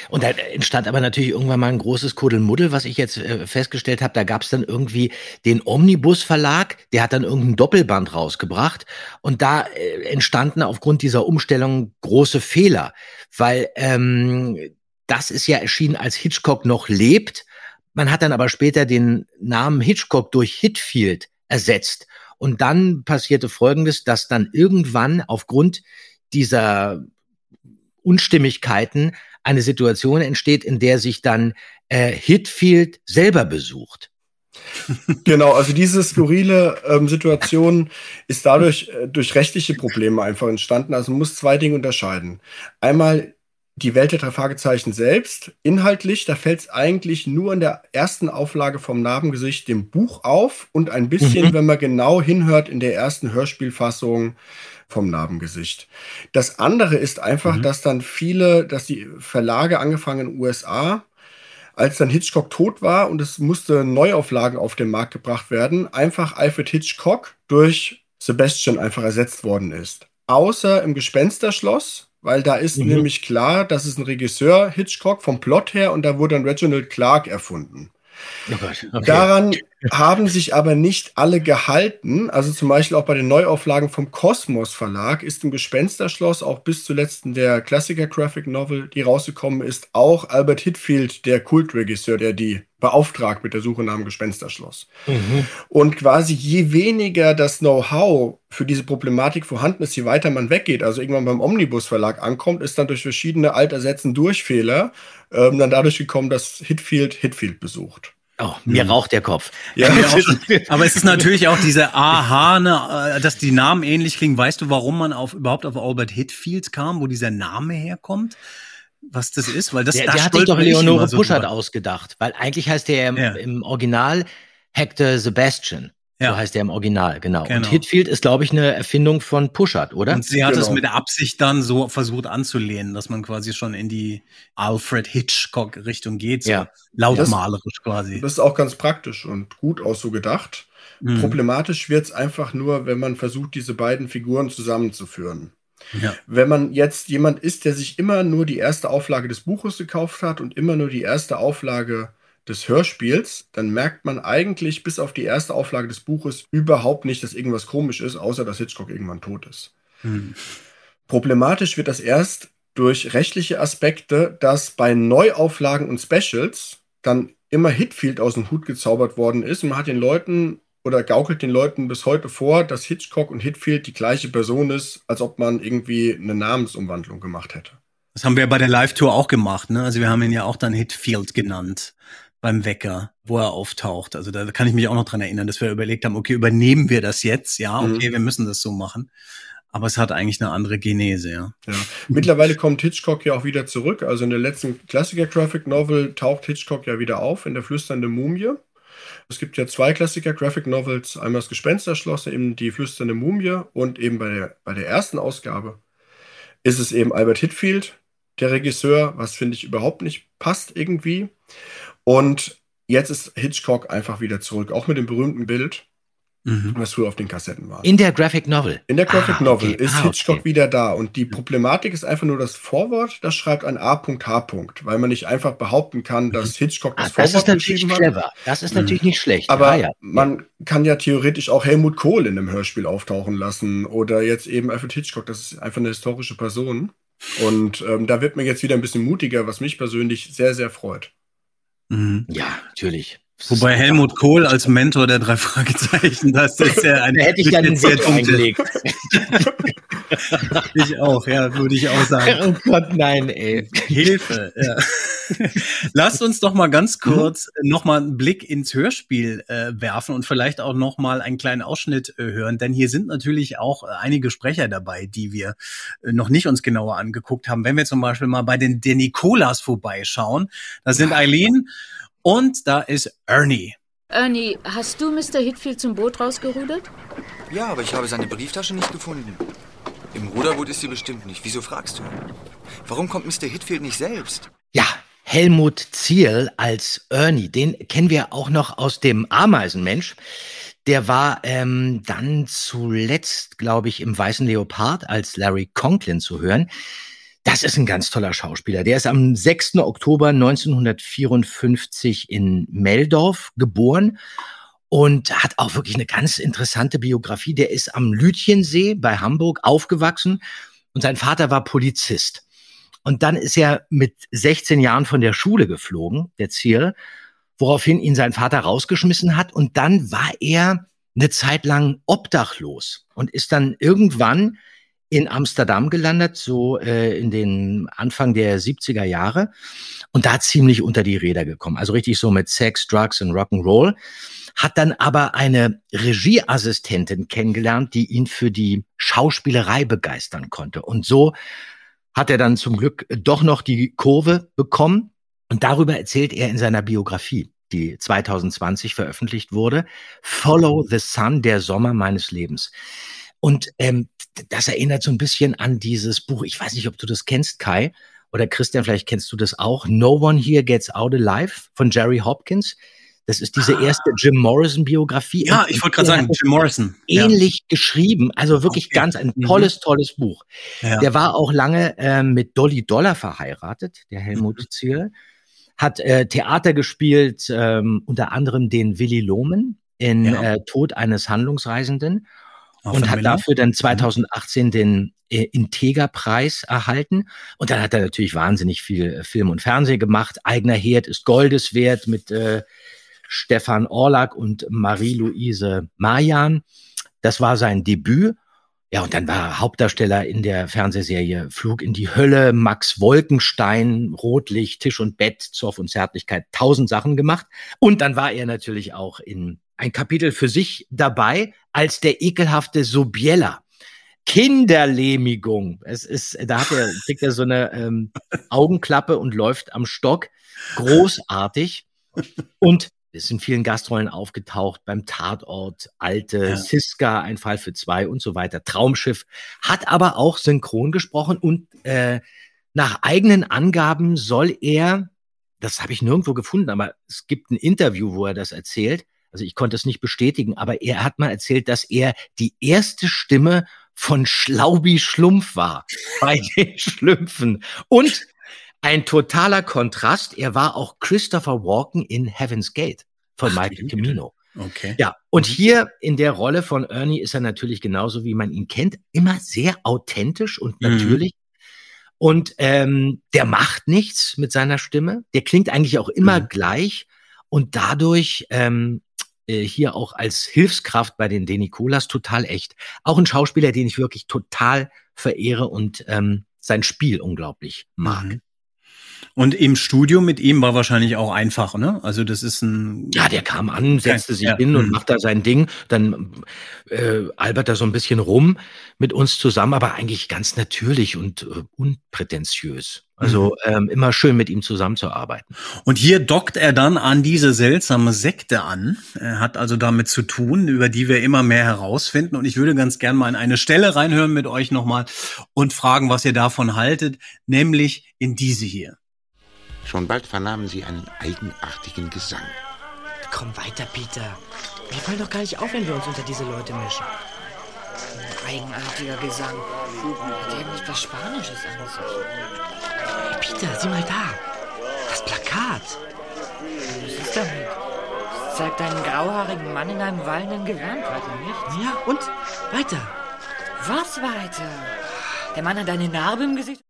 Und da entstand aber natürlich irgendwann mal ein großes Kuddelmuddel, was ich jetzt äh, festgestellt habe. Da gab es dann irgendwie den Omnibus Verlag, der hat dann irgendein Doppelband rausgebracht. Und da äh, entstanden aufgrund dieser Umstellung große Fehler, weil ähm, das ist ja erschienen, als Hitchcock noch lebt. Man hat dann aber später den Namen Hitchcock durch Hitfield ersetzt. Und dann passierte Folgendes, dass dann irgendwann aufgrund dieser Unstimmigkeiten eine Situation entsteht, in der sich dann äh, Hitfield selber besucht. genau, also diese skurrile ähm, Situation ist dadurch äh, durch rechtliche Probleme einfach entstanden. Also man muss zwei Dinge unterscheiden. Einmal die Welt der drei Fragezeichen selbst. Inhaltlich, da fällt es eigentlich nur in der ersten Auflage vom Narbengesicht dem Buch auf und ein bisschen, mhm. wenn man genau hinhört, in der ersten Hörspielfassung vom Narbengesicht. Das andere ist einfach, mhm. dass dann viele, dass die Verlage angefangen in den USA, als dann Hitchcock tot war und es musste Neuauflagen auf den Markt gebracht werden, einfach Alfred Hitchcock durch Sebastian einfach ersetzt worden ist. Außer im Gespensterschloss, weil da ist mhm. nämlich klar, das ist ein Regisseur, Hitchcock, vom Plot her, und da wurde dann Reginald Clark erfunden. Oh okay. Daran haben sich aber nicht alle gehalten. Also zum Beispiel auch bei den Neuauflagen vom Kosmos Verlag ist im Gespensterschloss auch bis zuletzt in der Klassiker Graphic Novel, die rausgekommen ist, auch Albert Hitfield, der Kultregisseur, der die beauftragt mit der Suche nach dem Gespensterschloss. Mhm. Und quasi je weniger das Know-how für diese Problematik vorhanden ist, je weiter man weggeht, also irgendwann beim Omnibus Verlag ankommt, ist dann durch verschiedene Altersätzen Durchfehler ähm, dann dadurch gekommen, dass Hitfield Hitfield besucht. Oh, mir raucht der Kopf. Ja, aber es ist natürlich auch diese Aha, ne, äh, dass die Namen ähnlich klingen. Weißt du, warum man auf, überhaupt auf Albert Hitfield kam, wo dieser Name herkommt? Was das ist? Weil das, der, der hat sich doch Leonore so Puschert ausgedacht, weil eigentlich heißt der im, ja. im Original Hector Sebastian. Ja. So heißt der im Original, genau. genau. Und Hitfield ist, glaube ich, eine Erfindung von Pushart, oder? Und sie hat genau. es mit der Absicht dann so versucht anzulehnen, dass man quasi schon in die Alfred Hitchcock-Richtung geht, so ja. lautmalerisch das, quasi. Das ist auch ganz praktisch und gut auch so gedacht. Mhm. Problematisch wird es einfach nur, wenn man versucht, diese beiden Figuren zusammenzuführen. Ja. Wenn man jetzt jemand ist, der sich immer nur die erste Auflage des Buches gekauft hat und immer nur die erste Auflage des Hörspiels, dann merkt man eigentlich bis auf die erste Auflage des Buches überhaupt nicht, dass irgendwas komisch ist, außer dass Hitchcock irgendwann tot ist. Hm. Problematisch wird das erst durch rechtliche Aspekte, dass bei Neuauflagen und Specials dann immer Hitfield aus dem Hut gezaubert worden ist. Und man hat den Leuten oder gaukelt den Leuten bis heute vor, dass Hitchcock und Hitfield die gleiche Person ist, als ob man irgendwie eine Namensumwandlung gemacht hätte. Das haben wir bei der Live-Tour auch gemacht, ne? Also wir haben ihn ja auch dann Hitfield genannt beim Wecker, wo er auftaucht. Also da kann ich mich auch noch dran erinnern, dass wir überlegt haben, okay, übernehmen wir das jetzt? Ja, mhm. okay, mhm. wir müssen das so machen. Aber es hat eigentlich eine andere Genese, ja. ja. Mittlerweile kommt Hitchcock ja auch wieder zurück. Also in der letzten Klassiker-Graphic Novel taucht Hitchcock ja wieder auf in der flüsternde Mumie. Es gibt ja zwei Klassiker-Graphic Novels, einmal das Gespensterschloss, eben die flüsternde Mumie und eben bei der, bei der ersten Ausgabe ist es eben Albert Hitfield, der Regisseur, was finde ich überhaupt nicht passt irgendwie. Und jetzt ist Hitchcock einfach wieder zurück, auch mit dem berühmten Bild, mhm. was früher auf den Kassetten war. In der Graphic Novel. In der Graphic ah, Novel okay. ist ah, Hitchcock okay. wieder da. Und die Problematik ist einfach nur das Vorwort, das schreibt ein A.H. weil man nicht einfach behaupten kann, dass mhm. Hitchcock das, ah, das Vorwort geschrieben hat. Clever. Das ist natürlich mhm. nicht schlecht. Aber ah, ja. man kann ja theoretisch auch Helmut Kohl in einem Hörspiel auftauchen lassen oder jetzt eben Alfred Hitchcock, das ist einfach eine historische Person. Und ähm, da wird man jetzt wieder ein bisschen mutiger, was mich persönlich sehr, sehr freut. Mhm. Ja, natürlich. Wobei Helmut Kohl als Mentor der drei Fragezeichen, das ist ja ein. Da hätte ich dann den Veto eingelegt. ich auch, ja, würde ich auch sagen. Oh Gott, nein, ey. Hilfe, ja. Lasst uns doch mal ganz mhm. kurz mhm. noch mal einen Blick ins Hörspiel äh, werfen und vielleicht auch noch mal einen kleinen Ausschnitt äh, hören, denn hier sind natürlich auch äh, einige Sprecher dabei, die wir äh, noch nicht uns genauer angeguckt haben. Wenn wir zum Beispiel mal bei den der Nikolas vorbeischauen, da sind Eileen und da ist Ernie. Ernie, hast du Mr. Hitfield zum Boot rausgerudert? Ja, aber ich habe seine Brieftasche nicht gefunden. Im Ruderboot ist sie bestimmt nicht. Wieso fragst du? Warum kommt Mr. Hitfield nicht selbst? Ja, Helmut Ziel als Ernie, den kennen wir auch noch aus dem Ameisenmensch. Der war ähm, dann zuletzt, glaube ich, im Weißen Leopard als Larry Conklin zu hören. Das ist ein ganz toller Schauspieler. Der ist am 6. Oktober 1954 in Meldorf geboren und hat auch wirklich eine ganz interessante Biografie. Der ist am Lütjensee bei Hamburg aufgewachsen und sein Vater war Polizist. Und dann ist er mit 16 Jahren von der Schule geflogen, der Zier, woraufhin ihn sein Vater rausgeschmissen hat. Und dann war er eine Zeit lang obdachlos und ist dann irgendwann in Amsterdam gelandet, so äh, in den Anfang der 70er Jahre und da ziemlich unter die Räder gekommen. Also richtig so mit Sex, Drugs und Rock'n'Roll. Hat dann aber eine Regieassistentin kennengelernt, die ihn für die Schauspielerei begeistern konnte. Und so hat er dann zum Glück doch noch die Kurve bekommen. Und darüber erzählt er in seiner Biografie die 2020 veröffentlicht wurde. Follow the Sun, der Sommer meines Lebens. Und ähm, das erinnert so ein bisschen an dieses Buch. Ich weiß nicht, ob du das kennst, Kai. Oder Christian, vielleicht kennst du das auch. No One Here Gets Out Alive von Jerry Hopkins. Das ist diese erste Jim Morrison-Biografie. Ja, ich wollte gerade sagen, Jim Morrison. Ähnlich ja. geschrieben. Also wirklich okay. ganz ein tolles, tolles Buch. Ja. Der war auch lange äh, mit Dolly Dollar verheiratet, der Helmut mhm. Ziel. Hat äh, Theater gespielt, ähm, unter anderem den Willy Lohmen in ja. äh, Tod eines Handlungsreisenden und hat Miller? dafür dann 2018 mhm. den äh, Integer-Preis erhalten. Und dann hat er natürlich wahnsinnig viel äh, Film und Fernsehen gemacht. Eigener Herd ist Goldes wert mit äh, Stefan Orlak und Marie-Louise Majan. Das war sein Debüt. Ja, und dann war er Hauptdarsteller in der Fernsehserie Flug in die Hölle, Max Wolkenstein, Rotlicht, Tisch und Bett, Zoff und Zärtlichkeit, tausend Sachen gemacht. Und dann war er natürlich auch in ein Kapitel für sich dabei als der ekelhafte Sobiella. Kinderlähmigung. Es ist, da hat er, kriegt er so eine ähm, Augenklappe und läuft am Stock. Großartig. Und ist in vielen Gastrollen aufgetaucht, beim Tatort, Alte, ja. Siska, ein Fall für zwei und so weiter, Traumschiff, hat aber auch synchron gesprochen und äh, nach eigenen Angaben soll er, das habe ich nirgendwo gefunden, aber es gibt ein Interview, wo er das erzählt, also ich konnte es nicht bestätigen, aber er hat mal erzählt, dass er die erste Stimme von Schlaubi Schlumpf war bei den Schlümpfen. Und ein totaler Kontrast, er war auch Christopher Walken in Heaven's Gate von Ach, Michael Cimino. Okay. Ja, und mhm. hier in der Rolle von Ernie ist er natürlich genauso, wie man ihn kennt, immer sehr authentisch und mhm. natürlich. Mhm. Und ähm, der macht nichts mit seiner Stimme. Der klingt eigentlich auch immer mhm. gleich. Und dadurch ähm, äh, hier auch als Hilfskraft bei den Denikolas total echt. Auch ein Schauspieler, den ich wirklich total verehre und ähm, sein Spiel unglaublich mag. Mhm. Und im Studio mit ihm war wahrscheinlich auch einfach, ne? Also das ist ein. Ja, der kam an, setzte sich ja. hin und mhm. macht da sein Ding. Dann äh, albert er so ein bisschen rum mit uns zusammen, aber eigentlich ganz natürlich und äh, unprätentiös. Also mhm. ähm, immer schön mit ihm zusammenzuarbeiten. Und hier dockt er dann an diese seltsame Sekte an. Er hat also damit zu tun, über die wir immer mehr herausfinden. Und ich würde ganz gern mal in eine Stelle reinhören mit euch nochmal und fragen, was ihr davon haltet, nämlich in diese hier. Schon bald vernahmen sie einen eigenartigen Gesang. Komm weiter, Peter. Wir fallen doch gar nicht auf, wenn wir uns unter diese Leute mischen. Ein eigenartiger Gesang. Hat irgendwas Spanisches an sich. Hey, Peter, sieh mal da. Das Plakat. Was ist damit? Es zeigt einen grauhaarigen Mann in einem wallenden Gewand, weiter nicht? Ja, und? Weiter. Was weiter? Der Mann hat eine Narbe im Gesicht.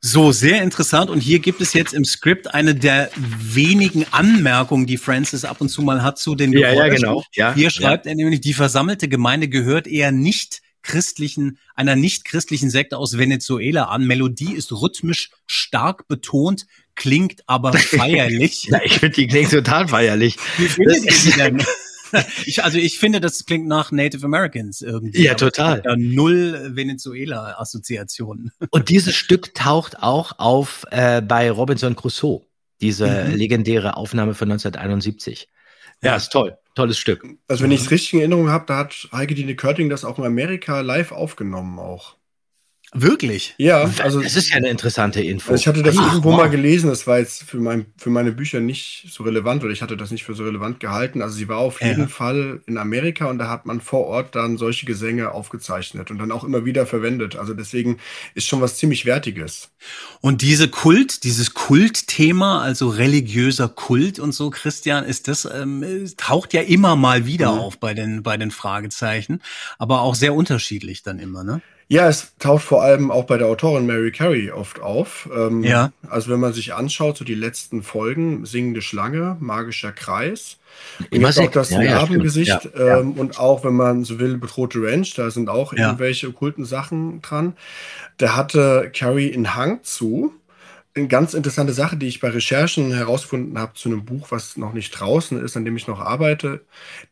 So, sehr interessant. Und hier gibt es jetzt im Skript eine der wenigen Anmerkungen, die Francis ab und zu mal hat zu den Ja, ja, genau. Ja, hier schreibt ja. er nämlich, die versammelte Gemeinde gehört eher nicht christlichen, einer nicht christlichen Sekte aus Venezuela an. Melodie ist rhythmisch stark betont, klingt aber feierlich. ja, ich finde, die klingt total feierlich. Wie findet ihr die denn? ich, also ich finde, das klingt nach Native Americans irgendwie. Ja, total. Da null Venezuela-Assoziationen. Und dieses Stück taucht auch auf äh, bei Robinson Crusoe, diese mhm. legendäre Aufnahme von 1971. Ja, ja, ist toll. Tolles Stück. Also wenn ich es richtig in Erinnerung habe, da hat Heike Dine Körting das auch in Amerika live aufgenommen auch. Wirklich? Ja, also das ist ja eine interessante Info. Also ich hatte das Ach, irgendwo wow. mal gelesen, das war jetzt für, mein, für meine Bücher nicht so relevant oder ich hatte das nicht für so relevant gehalten. Also sie war auf Ja. jeden Fall in Amerika und da hat man vor Ort dann solche Gesänge aufgezeichnet und dann auch immer wieder verwendet. Also deswegen ist schon was ziemlich Wertiges. Und diese Kult, dieses Kultthema, also religiöser Kult und so, Christian, ist das ähm, taucht ja immer mal wieder Mhm. auf bei den bei den Fragezeichen, aber auch sehr unterschiedlich dann immer, ne? Ja, es taucht vor allem auch bei der Autorin Mary Carey oft auf. Ähm, Ja. Also wenn man sich anschaut, so die letzten Folgen, Singende Schlange, Magischer Kreis, und jetzt auch das ja, Narbengesicht. Ja, ja. ähm, und auch, wenn man so will, Bedrohte Ranch, da sind auch irgendwelche okkulten Sachen dran. Da hatte Carey einen Hang zu. Eine ganz interessante Sache, die ich bei Recherchen herausgefunden habe zu einem Buch, was noch nicht draußen ist, an dem ich noch arbeite,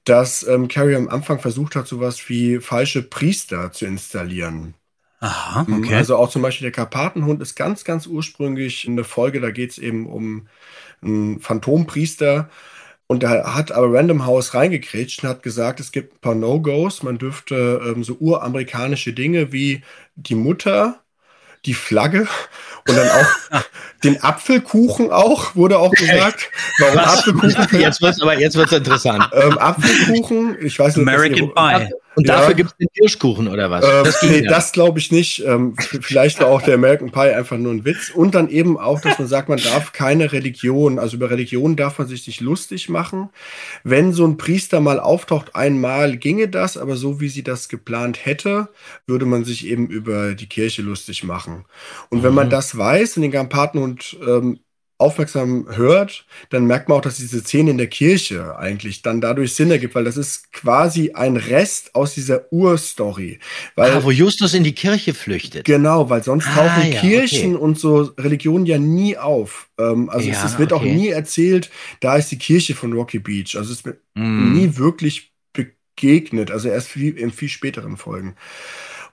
dass ähm, Carey am Anfang versucht hat, sowas wie falsche Priester zu installieren. Aha, Mhm, okay. Also auch zum Beispiel der Karpatenhund ist ganz, ganz ursprünglich eine Folge, da geht es eben um einen Phantompriester. Und da hat aber Random House reingekrätscht und hat gesagt, es gibt ein paar No-Gos. Man dürfte ähm, so uramerikanische Dinge wie die Mutter, die Flagge und dann auch den Apfelkuchen auch, wurde auch gesagt. Warum Was? Apfelkuchen? Jetzt wird's, aber jetzt wird's interessant. Ähm, Apfelkuchen, ich weiß nicht, American Pie. Und Ja. dafür gibt's den Kirschkuchen oder was? Ähm, das nee, ja. das glaube ich nicht. Ähm, vielleicht war auch der American Pie einfach nur ein Witz. Und dann eben auch, dass man sagt, man darf keine Religion, also über Religion darf man sich nicht lustig machen. Wenn so ein Priester mal auftaucht, einmal ginge das, aber so wie sie das geplant hätte, würde man sich eben über die Kirche lustig machen. Und wenn man Mhm. das weiß und den Karpatenhund ähm, aufmerksam hört, dann merkt man auch, dass diese Szene in der Kirche eigentlich dann dadurch Sinn ergibt, weil das ist quasi ein Rest aus dieser Urstory. Weil, ah, wo Justus in die Kirche flüchtet. Genau, weil sonst Ah, tauchen ja, Kirchen okay. und so Religionen ja nie auf. Ähm, also es, Ja, es wird auch okay. nie erzählt, da ist die Kirche von Rocky Beach. Also es wird Mm. nie wirklich begegnet, also erst viel, in viel späteren Folgen.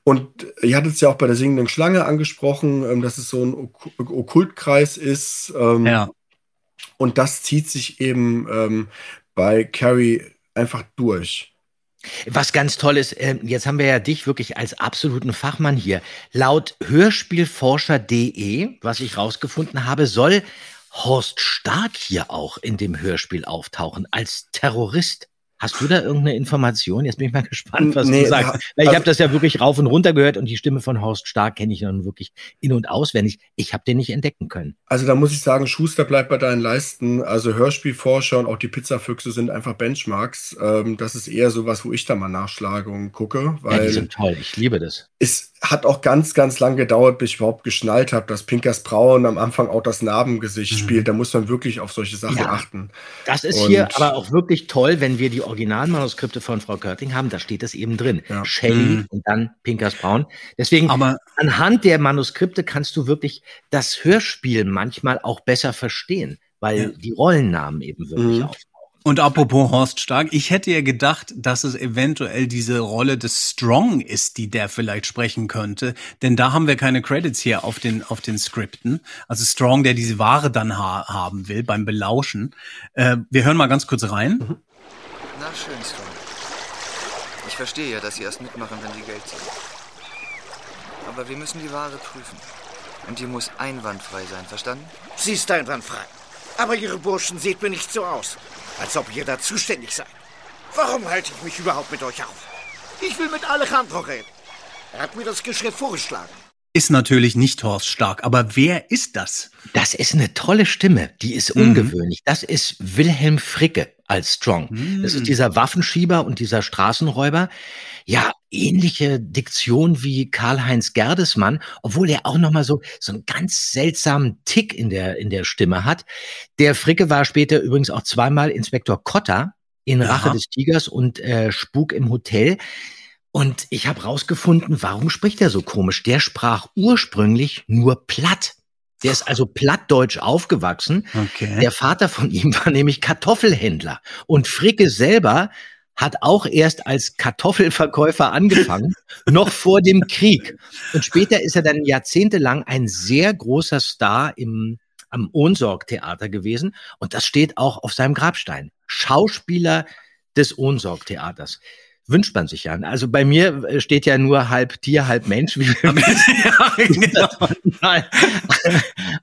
Und ihr hattet es ja auch bei der singenden Schlange angesprochen, ähm, dass es so ein Ok Okkultkreis ist. Ähm, Ja. Und das zieht sich eben ähm, bei Carrie einfach durch. Was ganz toll ist, ähm, jetzt haben wir ja dich wirklich als absoluten Fachmann hier. Laut Hörspielforscher.de, was ich rausgefunden habe, soll Horst Stark hier auch in dem Hörspiel auftauchen als Terrorist. Hast du da irgendeine Information? Jetzt bin ich mal gespannt, was Nee, du sagst. Weil ich also- habe das ja wirklich rauf und runter gehört und die Stimme von Horst Stark kenne ich nun wirklich in- und auswendig. Ich habe den nicht entdecken können. Also da muss ich sagen, Schuster bleibt bei deinen Leisten. Also Hörspielforscher und auch die Pizzafüchse sind einfach Benchmarks. Ähm, das ist eher sowas, wo ich da mal nachschlage und gucke, Ja, die weil sind toll. Ich liebe das. es hat auch ganz, ganz lang gedauert, bis ich überhaupt geschnallt habe, dass Pinkers Braun am Anfang auch das Narbengesicht spielt. Da muss man wirklich auf solche Sachen Mhm. Ja. achten. Das ist Und- hier aber auch wirklich toll, wenn wir die Originalmanuskripte von Frau Körting haben, da steht das eben drin. Ja. Shelley Mhm. und dann Pinkers Braun. Deswegen, Aber anhand der Manuskripte kannst du wirklich das Hörspiel manchmal auch besser verstehen, weil Ja. die Rollennamen eben wirklich Mhm. auftauchen. Und apropos Horst Stark, ich hätte ja gedacht, dass es eventuell diese Rolle des Strong ist, die der vielleicht sprechen könnte. Denn da haben wir keine Credits hier auf den, auf den Skripten. Also Strong, der diese Ware dann ha haben will beim Belauschen. Äh, wir hören mal ganz kurz rein. Na schön, Strong. Ich verstehe ja, dass Sie erst mitmachen, wenn Sie Geld sehen. Aber wir müssen die Ware prüfen. Und die muss einwandfrei sein, verstanden? Sie ist einwandfrei. Aber Ihre Burschen seht mir nicht so aus, als ob ihr da zuständig seid. Warum halte ich mich überhaupt mit euch auf? Ich will mit Alejandro reden. Er hat mir das Geschäft vorgeschlagen. Ist natürlich nicht Horst Stark, aber wer ist das? Das ist eine tolle Stimme, die ist Mhm. ungewöhnlich. Das ist Wilhelm Fricke als Strong. Das Mhm. ist dieser Waffenschieber und dieser Straßenräuber. Ja, ähnliche Diktion wie Karl-Heinz Gerdesmann, obwohl er auch noch mal so so einen ganz seltsamen Tick in der in der Stimme hat. Der Fricke war später übrigens auch zweimal Inspektor Kotter in Rache Aha. des Tigers und äh, Spuk im Hotel. Und ich habe rausgefunden, warum spricht er so komisch? Der sprach ursprünglich nur platt. Der ist also plattdeutsch aufgewachsen. Okay. Der Vater von ihm war nämlich Kartoffelhändler. Und Fricke selber hat auch erst als Kartoffelverkäufer angefangen, noch vor dem Krieg. Und später ist er dann jahrzehntelang ein sehr großer Star im, am Ohnsorg-Theater gewesen. Und das steht auch auf seinem Grabstein. Schauspieler des Ohnsorg-Theaters. Wünscht man sich ja. Also bei mir äh, steht ja nur halb Tier, halb Mensch. Wie genau.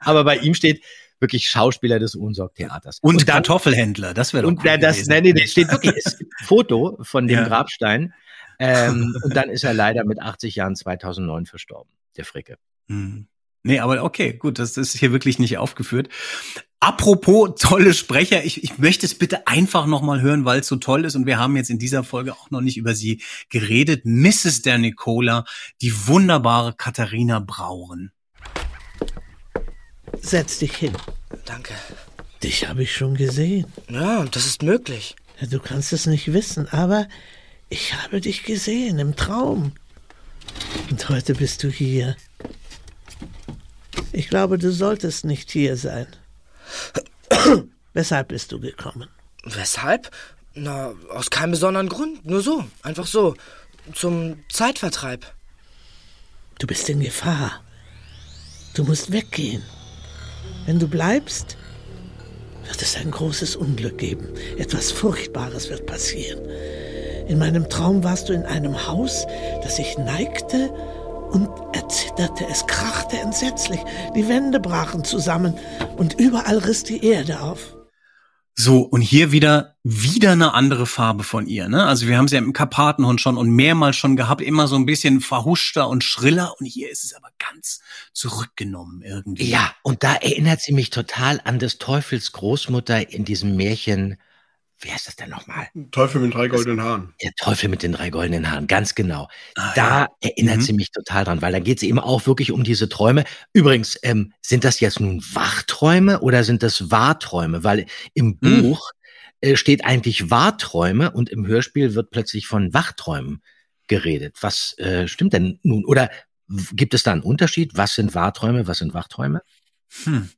Aber bei ihm steht wirklich Schauspieler des Unsorg-Theaters. Und, und dann, Kartoffelhändler, das wäre doch Und cool das, nein, nee, das steht wirklich, es gibt ein Foto von dem Ja. Grabstein. Ähm, und dann ist er leider mit 80 Jahren 2009 verstorben, der Fricke. Hm. Nee, aber okay, gut, das ist hier wirklich nicht aufgeführt. Apropos tolle Sprecher, ich, ich möchte es bitte einfach nochmal hören, weil es so toll ist und wir haben jetzt in dieser Folge auch noch nicht über sie geredet. Mrs. der Nicola, die wunderbare Katharina Brauren. Setz dich hin. Danke. Dich habe ich schon gesehen. Ja, das ist möglich. Du kannst es nicht wissen, aber ich habe dich gesehen im Traum. Und heute bist du hier. Ich glaube, du solltest nicht hier sein. Weshalb bist du gekommen? Weshalb? Na, aus keinem besonderen Grund. Nur so. Einfach so. Zum Zeitvertreib. Du bist in Gefahr. Du musst weggehen. Wenn du bleibst, wird es ein großes Unglück geben. Etwas Furchtbares wird passieren. In meinem Traum warst du in einem Haus, das sich neigte und erzitterte. Es krachte entsetzlich. Die Wände brachen zusammen und überall riss die Erde auf. So, und hier wieder, wieder eine andere Farbe von ihr, ne? Also wir haben sie ja im Karpatenhund schon und mehrmals schon gehabt, immer so ein bisschen verhuschter und schriller und hier ist es aber ganz zurückgenommen irgendwie. Ja, und da erinnert sie mich total an des Teufels Großmutter in diesem Märchen. Wie heißt das denn nochmal? Teufel mit drei goldenen Haaren. Der Teufel mit den drei goldenen Haaren, ganz genau. Ah, da ja. erinnert Mhm. sie mich total dran, weil da geht es eben auch wirklich um diese Träume. Übrigens, ähm, sind das jetzt nun Wachträume oder sind das Wahrträume? Weil im Mhm. Buch äh, steht eigentlich Wahrträume und im Hörspiel wird plötzlich von Wachträumen geredet. Was äh, stimmt denn nun? Oder gibt es da einen Unterschied? Was sind Wahrträume, was sind Wachträume? Hm.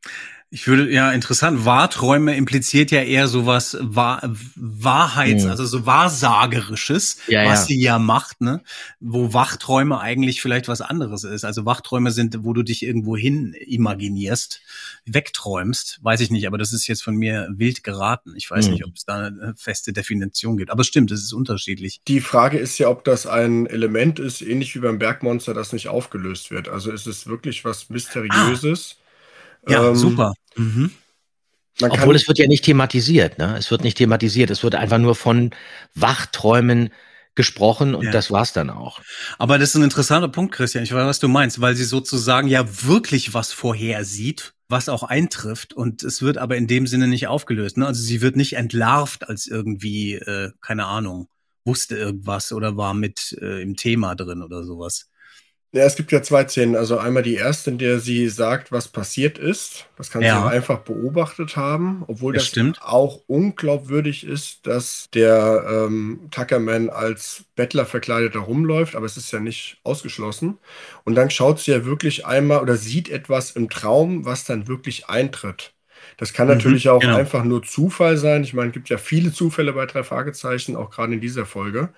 Ich würde, ja, interessant. Wahrträume impliziert ja eher sowas Wahr, Wahrheits, Hm. also so Wahrsagerisches, Ja, was ja. sie ja macht, ne? Wo Wachträume eigentlich vielleicht was anderes ist. Also Wachträume sind, wo du dich irgendwo hin imaginierst, wegträumst. Weiß ich nicht, aber das ist jetzt von mir wild geraten. Ich weiß Hm. nicht, ob es da eine feste Definition gibt. Aber es stimmt, es ist unterschiedlich. Die Frage ist ja, ob das ein Element ist, ähnlich wie beim Bergmonster, das nicht aufgelöst wird. Also ist es wirklich was Mysteriöses? Ja, Ähm, super. Mhm. Obwohl es wird ja nicht thematisiert, ne? Es wird nicht thematisiert. Es wird einfach nur von Wachträumen gesprochen und Ja. das war's dann auch. Aber das ist ein interessanter Punkt, Christian. Ich weiß, was du meinst, weil sie sozusagen ja wirklich was vorhersieht, was auch eintrifft. Und es wird aber in dem Sinne nicht aufgelöst. Ne? Also sie wird nicht entlarvt als irgendwie, äh, keine Ahnung, wusste irgendwas oder war mit äh, im Thema drin oder sowas. Ja, es gibt ja zwei Szenen. Also einmal die erste, in der sie sagt, was passiert ist. Das kann Ja. sie auch einfach beobachtet haben, obwohl Das das, stimmt. auch unglaubwürdig ist, dass der ähm, Tuckerman als Bettler verkleidet herumläuft, aber es ist ja nicht ausgeschlossen. Und dann schaut sie ja wirklich einmal oder sieht etwas im Traum, was dann wirklich eintritt. Das kann Mhm, natürlich auch genau. einfach nur Zufall sein. Ich meine, es gibt ja viele Zufälle bei drei Fragezeichen, auch gerade in dieser Folge.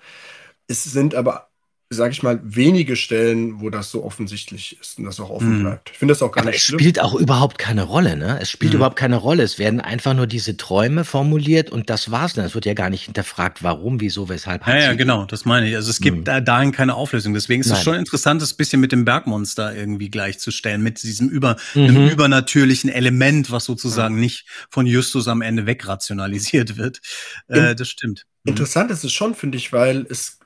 Es sind aber, sage ich mal, wenige Stellen, wo das so offensichtlich ist und das auch offen Mhm. bleibt. Ich finde das auch gar Aber nicht es schlimm. spielt auch überhaupt keine Rolle, ne? Es spielt Mhm. überhaupt keine Rolle. Es werden einfach nur diese Träume formuliert und das war's dann. Es wird ja gar nicht hinterfragt, warum, wieso, weshalb. Ja, ja, genau, das meine ich. Also es gibt Hm. da dahin keine Auflösung. Deswegen ist es Nein. schon interessant, das bisschen mit dem Bergmonster irgendwie gleichzustellen, mit diesem über, Mhm. einem übernatürlichen Element, was sozusagen nicht von Justus am Ende wegrationalisiert wird. Äh, das stimmt. Interessant ist es schon, finde ich, weil es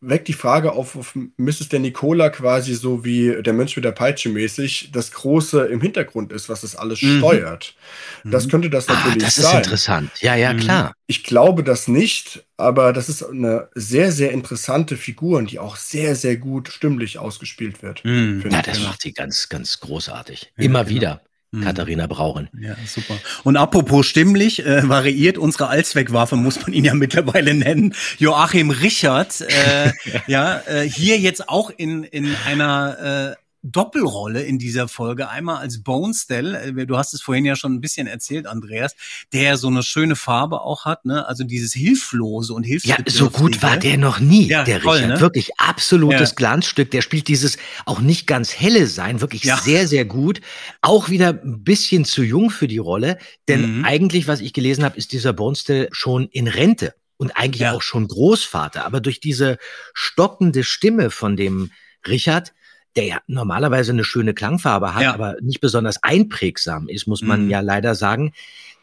weckt die Frage auf, auf Mrs. der Nicola quasi so wie der Mönch mit der Peitsche mäßig das Große im Hintergrund ist, was das alles Mhm. steuert. Das könnte das Ah, natürlich das ist sein. interessant. Ja, ja, Mhm. klar. Ich glaube das nicht, aber das ist eine sehr, sehr interessante Figur, die auch sehr, sehr gut stimmlich ausgespielt wird. Mhm. Ja, das macht sie ganz, ganz großartig. Ja, Immer genau. wieder. Mhm. Katharina Brauren. Ja, super. Und apropos stimmlich, äh, variiert unsere Allzweckwaffe, muss man ihn ja mittlerweile nennen. Joachim Richard, äh, ja, äh, hier jetzt auch in, in einer äh, Doppelrolle in dieser Folge. Einmal als Bonestell, äh, du hast es vorhin ja schon ein bisschen erzählt, Andreas, der ja so eine schöne Farbe auch hat, ne? Also dieses Hilflose und Ja, Hilfsbedürftige. so gut war der noch nie, Ja, der toll, Richard. ne? Wirklich absolutes Ja. Glanzstück. Der spielt dieses auch nicht ganz helle sein, wirklich Ja. sehr, sehr gut. Auch wieder ein bisschen zu jung für die Rolle, denn Mhm. eigentlich, was ich gelesen habe, ist dieser Bonestell schon in Rente. und eigentlich auch schon Großvater. Aber durch diese stockende Stimme von dem Richard, der ja normalerweise eine schöne Klangfarbe hat, Ja. aber nicht besonders einprägsam ist, muss man Mhm. ja leider sagen,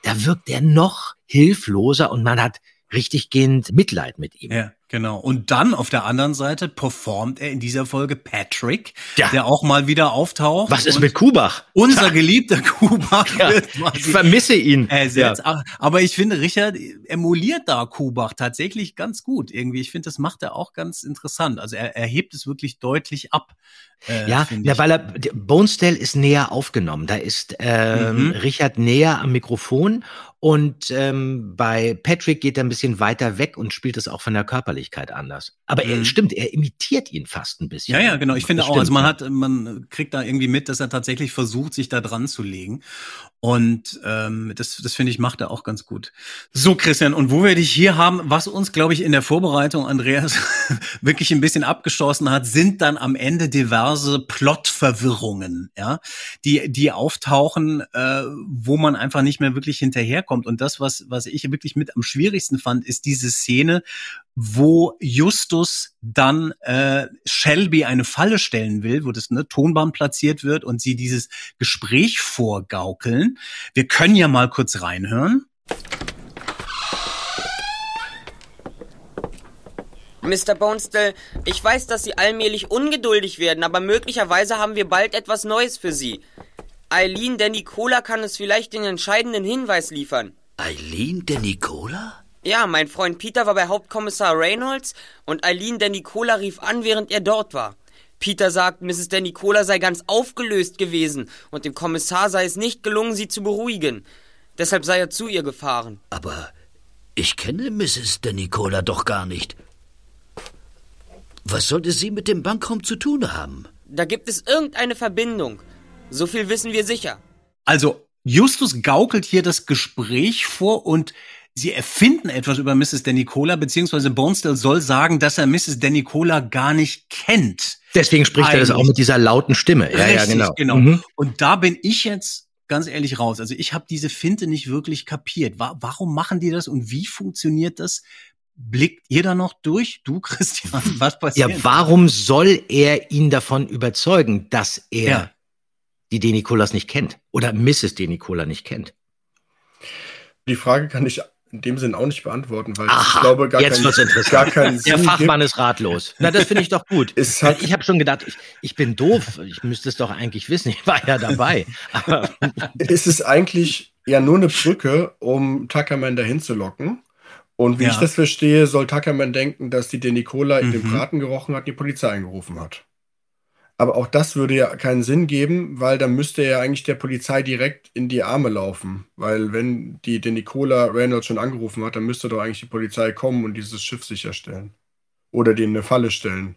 da wirkt er noch hilfloser und man hat richtig gehend Mitleid mit ihm. Ja, genau. Und dann auf der anderen Seite performt er in dieser Folge Patrick, Ja. der auch mal wieder auftaucht. Was ist mit Kubach? Unser geliebter Kubach Ja, ich vermisse ihn. ersetzt. Aber- Aber ich finde, Richard emuliert da Kubach tatsächlich ganz gut irgendwie. Ich finde, das macht er auch ganz interessant. Also er, er hebt es wirklich deutlich ab. Äh, Ja, ja, weil er Bonestell ist näher aufgenommen. Da ist ähm, Mhm. Richard näher am Mikrofon und ähm, bei Patrick geht er ein bisschen weiter weg und spielt es auch von der Körperlichkeit anders. Aber er Mhm. stimmt, er imitiert ihn fast ein bisschen. Ja, ja, genau. Ich finde Das auch, also stimmt, man hat, man kriegt da irgendwie mit, dass er tatsächlich versucht, sich da dran zu legen. Und ähm, das, das finde ich, macht er auch ganz gut. So, Christian, und wo wir dich hier haben, was uns, glaube ich, in der Vorbereitung, Andreas, wirklich ein bisschen abgeschossen hat, sind dann am Ende diverse Plotverwirrungen, ja, die, die auftauchen, äh, wo man einfach nicht mehr wirklich hinterherkommt. Und das, was, was ich wirklich mit am schwierigsten fand, ist diese Szene, wo Justus dann äh, Shelby eine Falle stellen will, wo das ne, Tonband platziert wird und sie dieses Gespräch vorgaukeln. Wir können ja mal kurz reinhören. Mr. Bonestell, ich weiß, dass Sie allmählich ungeduldig werden, aber möglicherweise haben wir bald etwas Neues für Sie. Eileen der Nicola kann uns vielleicht den entscheidenden Hinweis liefern. Eileen der Nicola? Ja, mein Freund Peter war bei Hauptkommissar Reynolds und Eileen der Nicola rief an, während er dort war. Peter sagt, Mrs. der Nicola sei ganz aufgelöst gewesen und dem Kommissar sei es nicht gelungen, sie zu beruhigen. Deshalb sei er zu ihr gefahren. Aber ich kenne Mrs. de Nicola doch gar nicht. Was sollte sie mit dem Bankraum zu tun haben? Da gibt es irgendeine Verbindung. So viel wissen wir sicher. Also Justus gaukelt hier das Gespräch vor und sie erfinden etwas über Mrs. Denicola, beziehungsweise Bonestell soll sagen, dass er Mrs. Denicola gar nicht kennt. Deswegen spricht er das auch Eigentlich. mit dieser lauten Stimme. Ja, ja, Richtig, genau. Mhm. Und da bin ich jetzt ganz ehrlich raus. Also ich habe diese Finte nicht wirklich kapiert. Wa warum machen die das und wie funktioniert das? Blickt ihr da noch durch? Du, Christian, was passiert? Ja, warum soll er ihn davon überzeugen, dass er Ja. die Denikolas nicht kennt oder Mrs. Denikola nicht kennt? Die Frage kann ich in dem Sinn auch nicht beantworten, weil Aha, ich glaube, gar, jetzt kein, gar keinen Der Sinn Fachmann gibt. ist ratlos. Na, das finde ich doch gut. Ich habe schon gedacht, ich, ich bin doof. Ich müsste es doch eigentlich wissen. Ich war ja dabei. Aber Es ist eigentlich ja nur eine Brücke, um Tuckerman dahin zu locken. Und wie Ja. ich das verstehe, soll Tuckerman denken, dass die Denicola in dem Mhm. Braten gerochen hat die Polizei angerufen hat. Aber auch das würde ja keinen Sinn geben, weil dann müsste er ja eigentlich der Polizei direkt in die Arme laufen. Weil wenn die Denicola Reynolds schon angerufen hat, dann müsste doch eigentlich die Polizei kommen und dieses Schiff sicherstellen. Oder denen eine Falle stellen.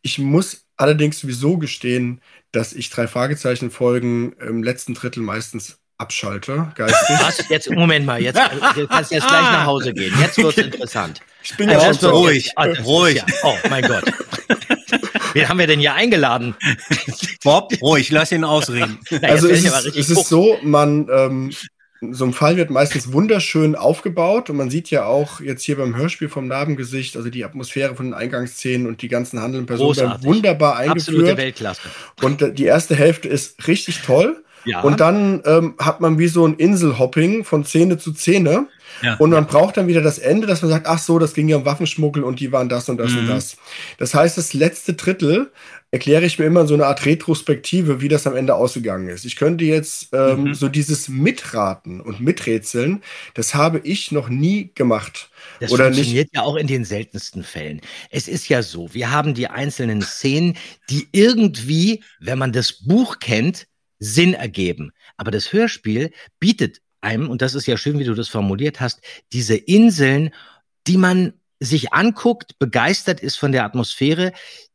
Ich muss allerdings sowieso gestehen, dass ich drei Fragezeichen-Folgen im letzten Drittel meistens abschalte, geistig. was? Jetzt, Moment mal, jetzt du kannst jetzt gleich nach Hause gehen. Jetzt wird's interessant. Ich bin ja Also schon wird jetzt- ist ruhig. Ja, oh mein Gott. Wen haben wir denn hier eingeladen? Bob, ruhig, lass ihn ausreden. Na, Also es ist, es ist so, man, ähm, so ein Fall wird meistens wunderschön aufgebaut und man sieht ja auch jetzt hier beim Hörspiel vom Narbengesicht, also die Atmosphäre von den Eingangsszenen und die ganzen handelnden Personen werden wunderbar Absolute eingeführt. Weltklasse. Und äh, die erste Hälfte ist richtig toll. Ja. Und dann ähm, hat man wie so ein Inselhopping von Szene zu Szene. Ja. Und man braucht dann wieder das Ende, dass man sagt, ach so, das ging ja um Waffenschmuggel und die waren das und das und Mhm. das. Das heißt, das letzte Drittel erkläre ich mir immer so eine Art Retrospektive, wie das am Ende ausgegangen ist. Ich könnte jetzt ähm, Mhm. so dieses Mitraten und Miträtseln, das habe ich noch nie gemacht. Das Oder nicht funktioniert ja auch in den seltensten Fällen. Es ist ja so, wir haben die einzelnen Szenen, die irgendwie, wenn man das Buch kennt, Sinn ergeben. Aber das Hörspiel bietet einem, und das ist ja schön, wie du das formuliert hast, diese Inseln, die man sich anguckt, begeistert ist von der Atmosphäre,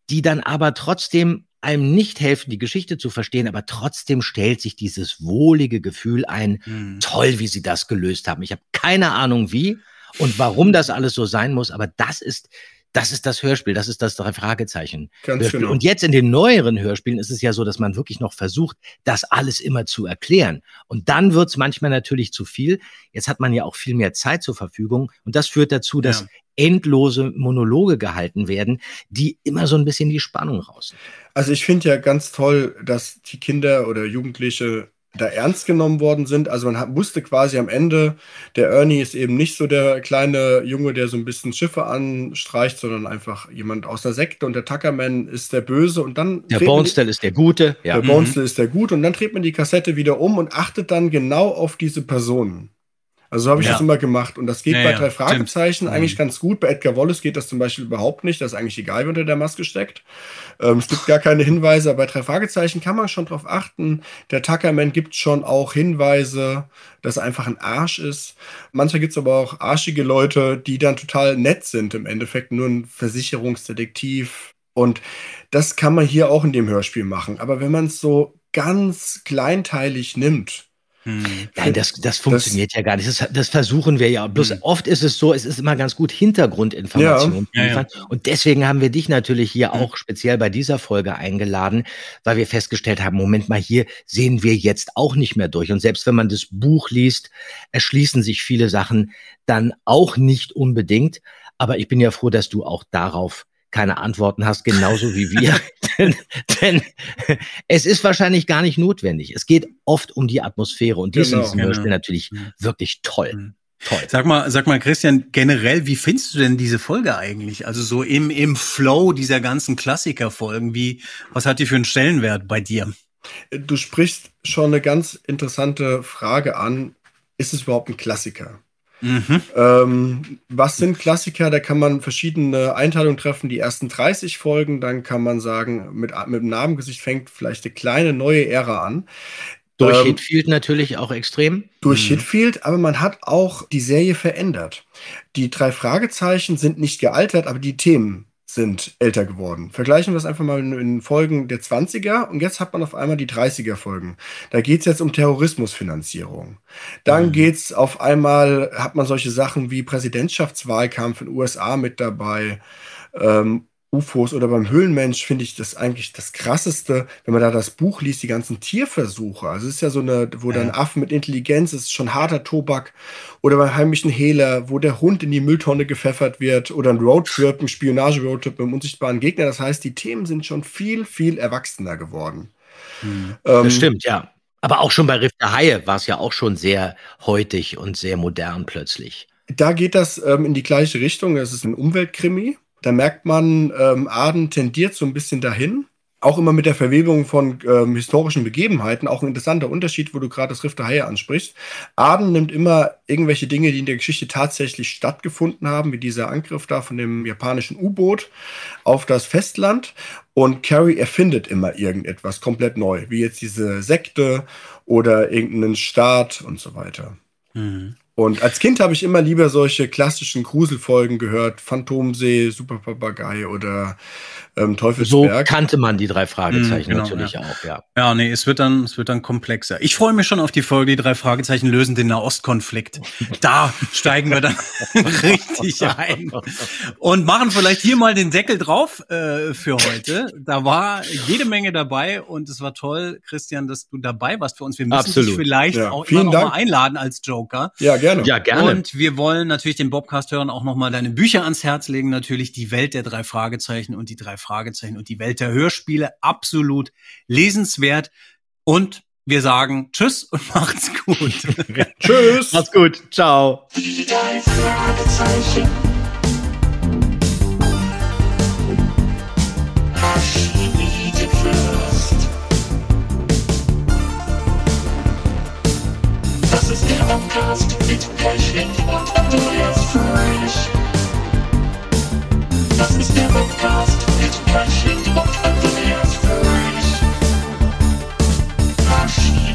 die dann aber trotzdem einem nicht helfen, die Geschichte zu verstehen, aber trotzdem stellt sich dieses wohlige Gefühl ein, Mhm. toll, wie sie das gelöst haben. Ich habe keine Ahnung wie und warum das alles so sein muss, aber das ist Das ist das Hörspiel, das ist das drei Fragezeichen. Ganz Hörspiel. genau. Und jetzt in den neueren Hörspielen ist es ja so, dass man wirklich noch versucht, das alles immer zu erklären. Und dann wird es manchmal natürlich zu viel. Jetzt hat man ja auch viel mehr Zeit zur Verfügung. Und das führt dazu, dass Ja. endlose Monologe gehalten werden, die immer so ein bisschen die Spannung raus. Also ich finde ja ganz toll, dass die Kinder oder Jugendliche da ernst genommen worden sind. Also man hat, wusste quasi am Ende, der Ernie ist eben nicht so der kleine Junge, der so ein bisschen Schiffe anstreicht, sondern einfach jemand aus der Sekte und der Tuckerman ist der Böse und dann Der Bonestell ist der Gute. Ja. Der Bonestell ist der gut und dann dreht man die Kassette wieder um und achtet dann genau auf diese Personen. Also so habe ich Ja. das immer gemacht. Und das geht Ja, bei drei stimmt. Fragezeichen eigentlich Mhm. ganz gut. Bei Edgar Wallace geht das zum Beispiel überhaupt nicht. Da ist eigentlich egal, wer unter der Maske steckt. Ähm, es gibt gar keine Hinweise. Aber bei drei Fragezeichen kann man schon drauf achten. Der Tuckerman gibt schon auch Hinweise, dass er einfach ein Arsch ist. Manchmal gibt es aber auch arschige Leute, die dann total nett sind. Im Endeffekt nur ein Versicherungsdetektiv. Und das kann man hier auch in dem Hörspiel machen. Aber wenn man es so ganz kleinteilig nimmt, Nein, das, das funktioniert ja gar nicht. Das, das versuchen wir ja. Bloß oft ist es so, es ist immer ganz gut, Hintergrundinformationen Ja. zu liefern. Und deswegen haben wir dich natürlich hier auch speziell bei dieser Folge eingeladen, weil wir festgestellt haben, Moment mal, hier sehen wir jetzt auch nicht mehr durch. Und selbst wenn man das Buch liest, erschließen sich viele Sachen dann auch nicht unbedingt. Aber ich bin ja froh, dass du auch darauf keine Antworten hast, genauso wie wir. denn, denn es ist wahrscheinlich gar nicht notwendig. Es geht oft um die Atmosphäre und die ist in Genau, diesem genau. Hörspiel natürlich wirklich toll. Toll. Sag mal, sag mal, Christian, generell, wie findest du denn diese Folge eigentlich? Also so im, im Flow dieser ganzen Klassikerfolgen, wie, was hat die für einen Stellenwert bei dir? Du sprichst schon eine ganz interessante Frage an. Ist es überhaupt ein Klassiker? Mhm. Ähm, was sind Klassiker? Da kann man verschiedene Einteilungen treffen. Die ersten 30 Folgen, dann kann man sagen, mit, mit dem Namengesicht fängt vielleicht eine kleine neue Ära an. Durch Ähm, Hitfield natürlich auch extrem. durch Hitfield, aber man hat auch die Serie verändert. Die drei Fragezeichen sind nicht gealtert, aber die Themen sind älter geworden. Vergleichen wir es einfach mal in, Folgen der 20er und jetzt hat man auf einmal die 30er Folgen. Da geht es jetzt um Terrorismusfinanzierung. Dann geht's auf einmal, hat man solche Sachen wie Präsidentschaftswahlkampf in den USA mit dabei. Ähm, UFOs oder beim Höhlenmensch finde ich das eigentlich das krasseste, wenn man da das Buch liest, die ganzen Tierversuche. Also es ist ja so eine, wo dann Affen mit Intelligenz, ist schon harter Tobak. Oder beim heimlichen Hehler, wo der Hund in die Mülltonne gepfeffert wird. Oder ein Roadtrip, ein Spionage-Roadtrip mit einem unsichtbaren Gegner. Das heißt, die Themen sind schon viel, viel erwachsener geworden. Ähm, das stimmt, ja. Aber auch schon bei Riff der Haie war es ja auch schon sehr heutig und sehr modern plötzlich. Da geht das ähm, in die gleiche Richtung. Es ist ein Umweltkrimi. Da merkt man, ähm, Aden tendiert so ein bisschen dahin. Auch immer mit der Verwebung von ähm, historischen Begebenheiten. Auch ein interessanter Unterschied, wo du gerade das Riff der Haie ansprichst. Aden nimmt immer irgendwelche Dinge, die in der Geschichte tatsächlich stattgefunden haben, wie dieser Angriff da von dem japanischen U-Boot auf das Festland. Und Carrie erfindet immer irgendetwas komplett neu, wie jetzt diese Sekte oder irgendeinen Staat und so weiter. Und als Kind habe ich immer lieber solche klassischen Gruselfolgen gehört. Phantomsee, Superpapagei oder ähm, So Teufelsberg. kannte man die drei Fragezeichen Mhm, genau, natürlich ja. auch, ja. Ja, nee, es wird dann, es wird dann komplexer. Ich freue mich schon auf die Folge, die drei Fragezeichen lösen den Nahostkonflikt. Da steigen wir dann richtig ein. Und machen vielleicht hier mal den Deckel drauf äh, für heute. Da war jede Menge dabei und es war toll, Christian, dass du dabei warst für uns. Wir müssen Absolut. dich vielleicht Ja, auch vielen immer noch mal einladen als Joker. Ja, gerne. Ja, gerne. Und wir wollen natürlich den Bobcast-Hörern auch nochmal deine Bücher ans Herz legen. Natürlich die Welt der drei Fragezeichen und die drei Fragezeichen und die Welt der Hörspiele. Absolut lesenswert. Und wir sagen Tschüss und macht's gut. Tschüss. Macht's gut. Ciao. Das ist der Podcast mit Pechling und Andreas Fröhlich. Das ist der Podcast mit Pechling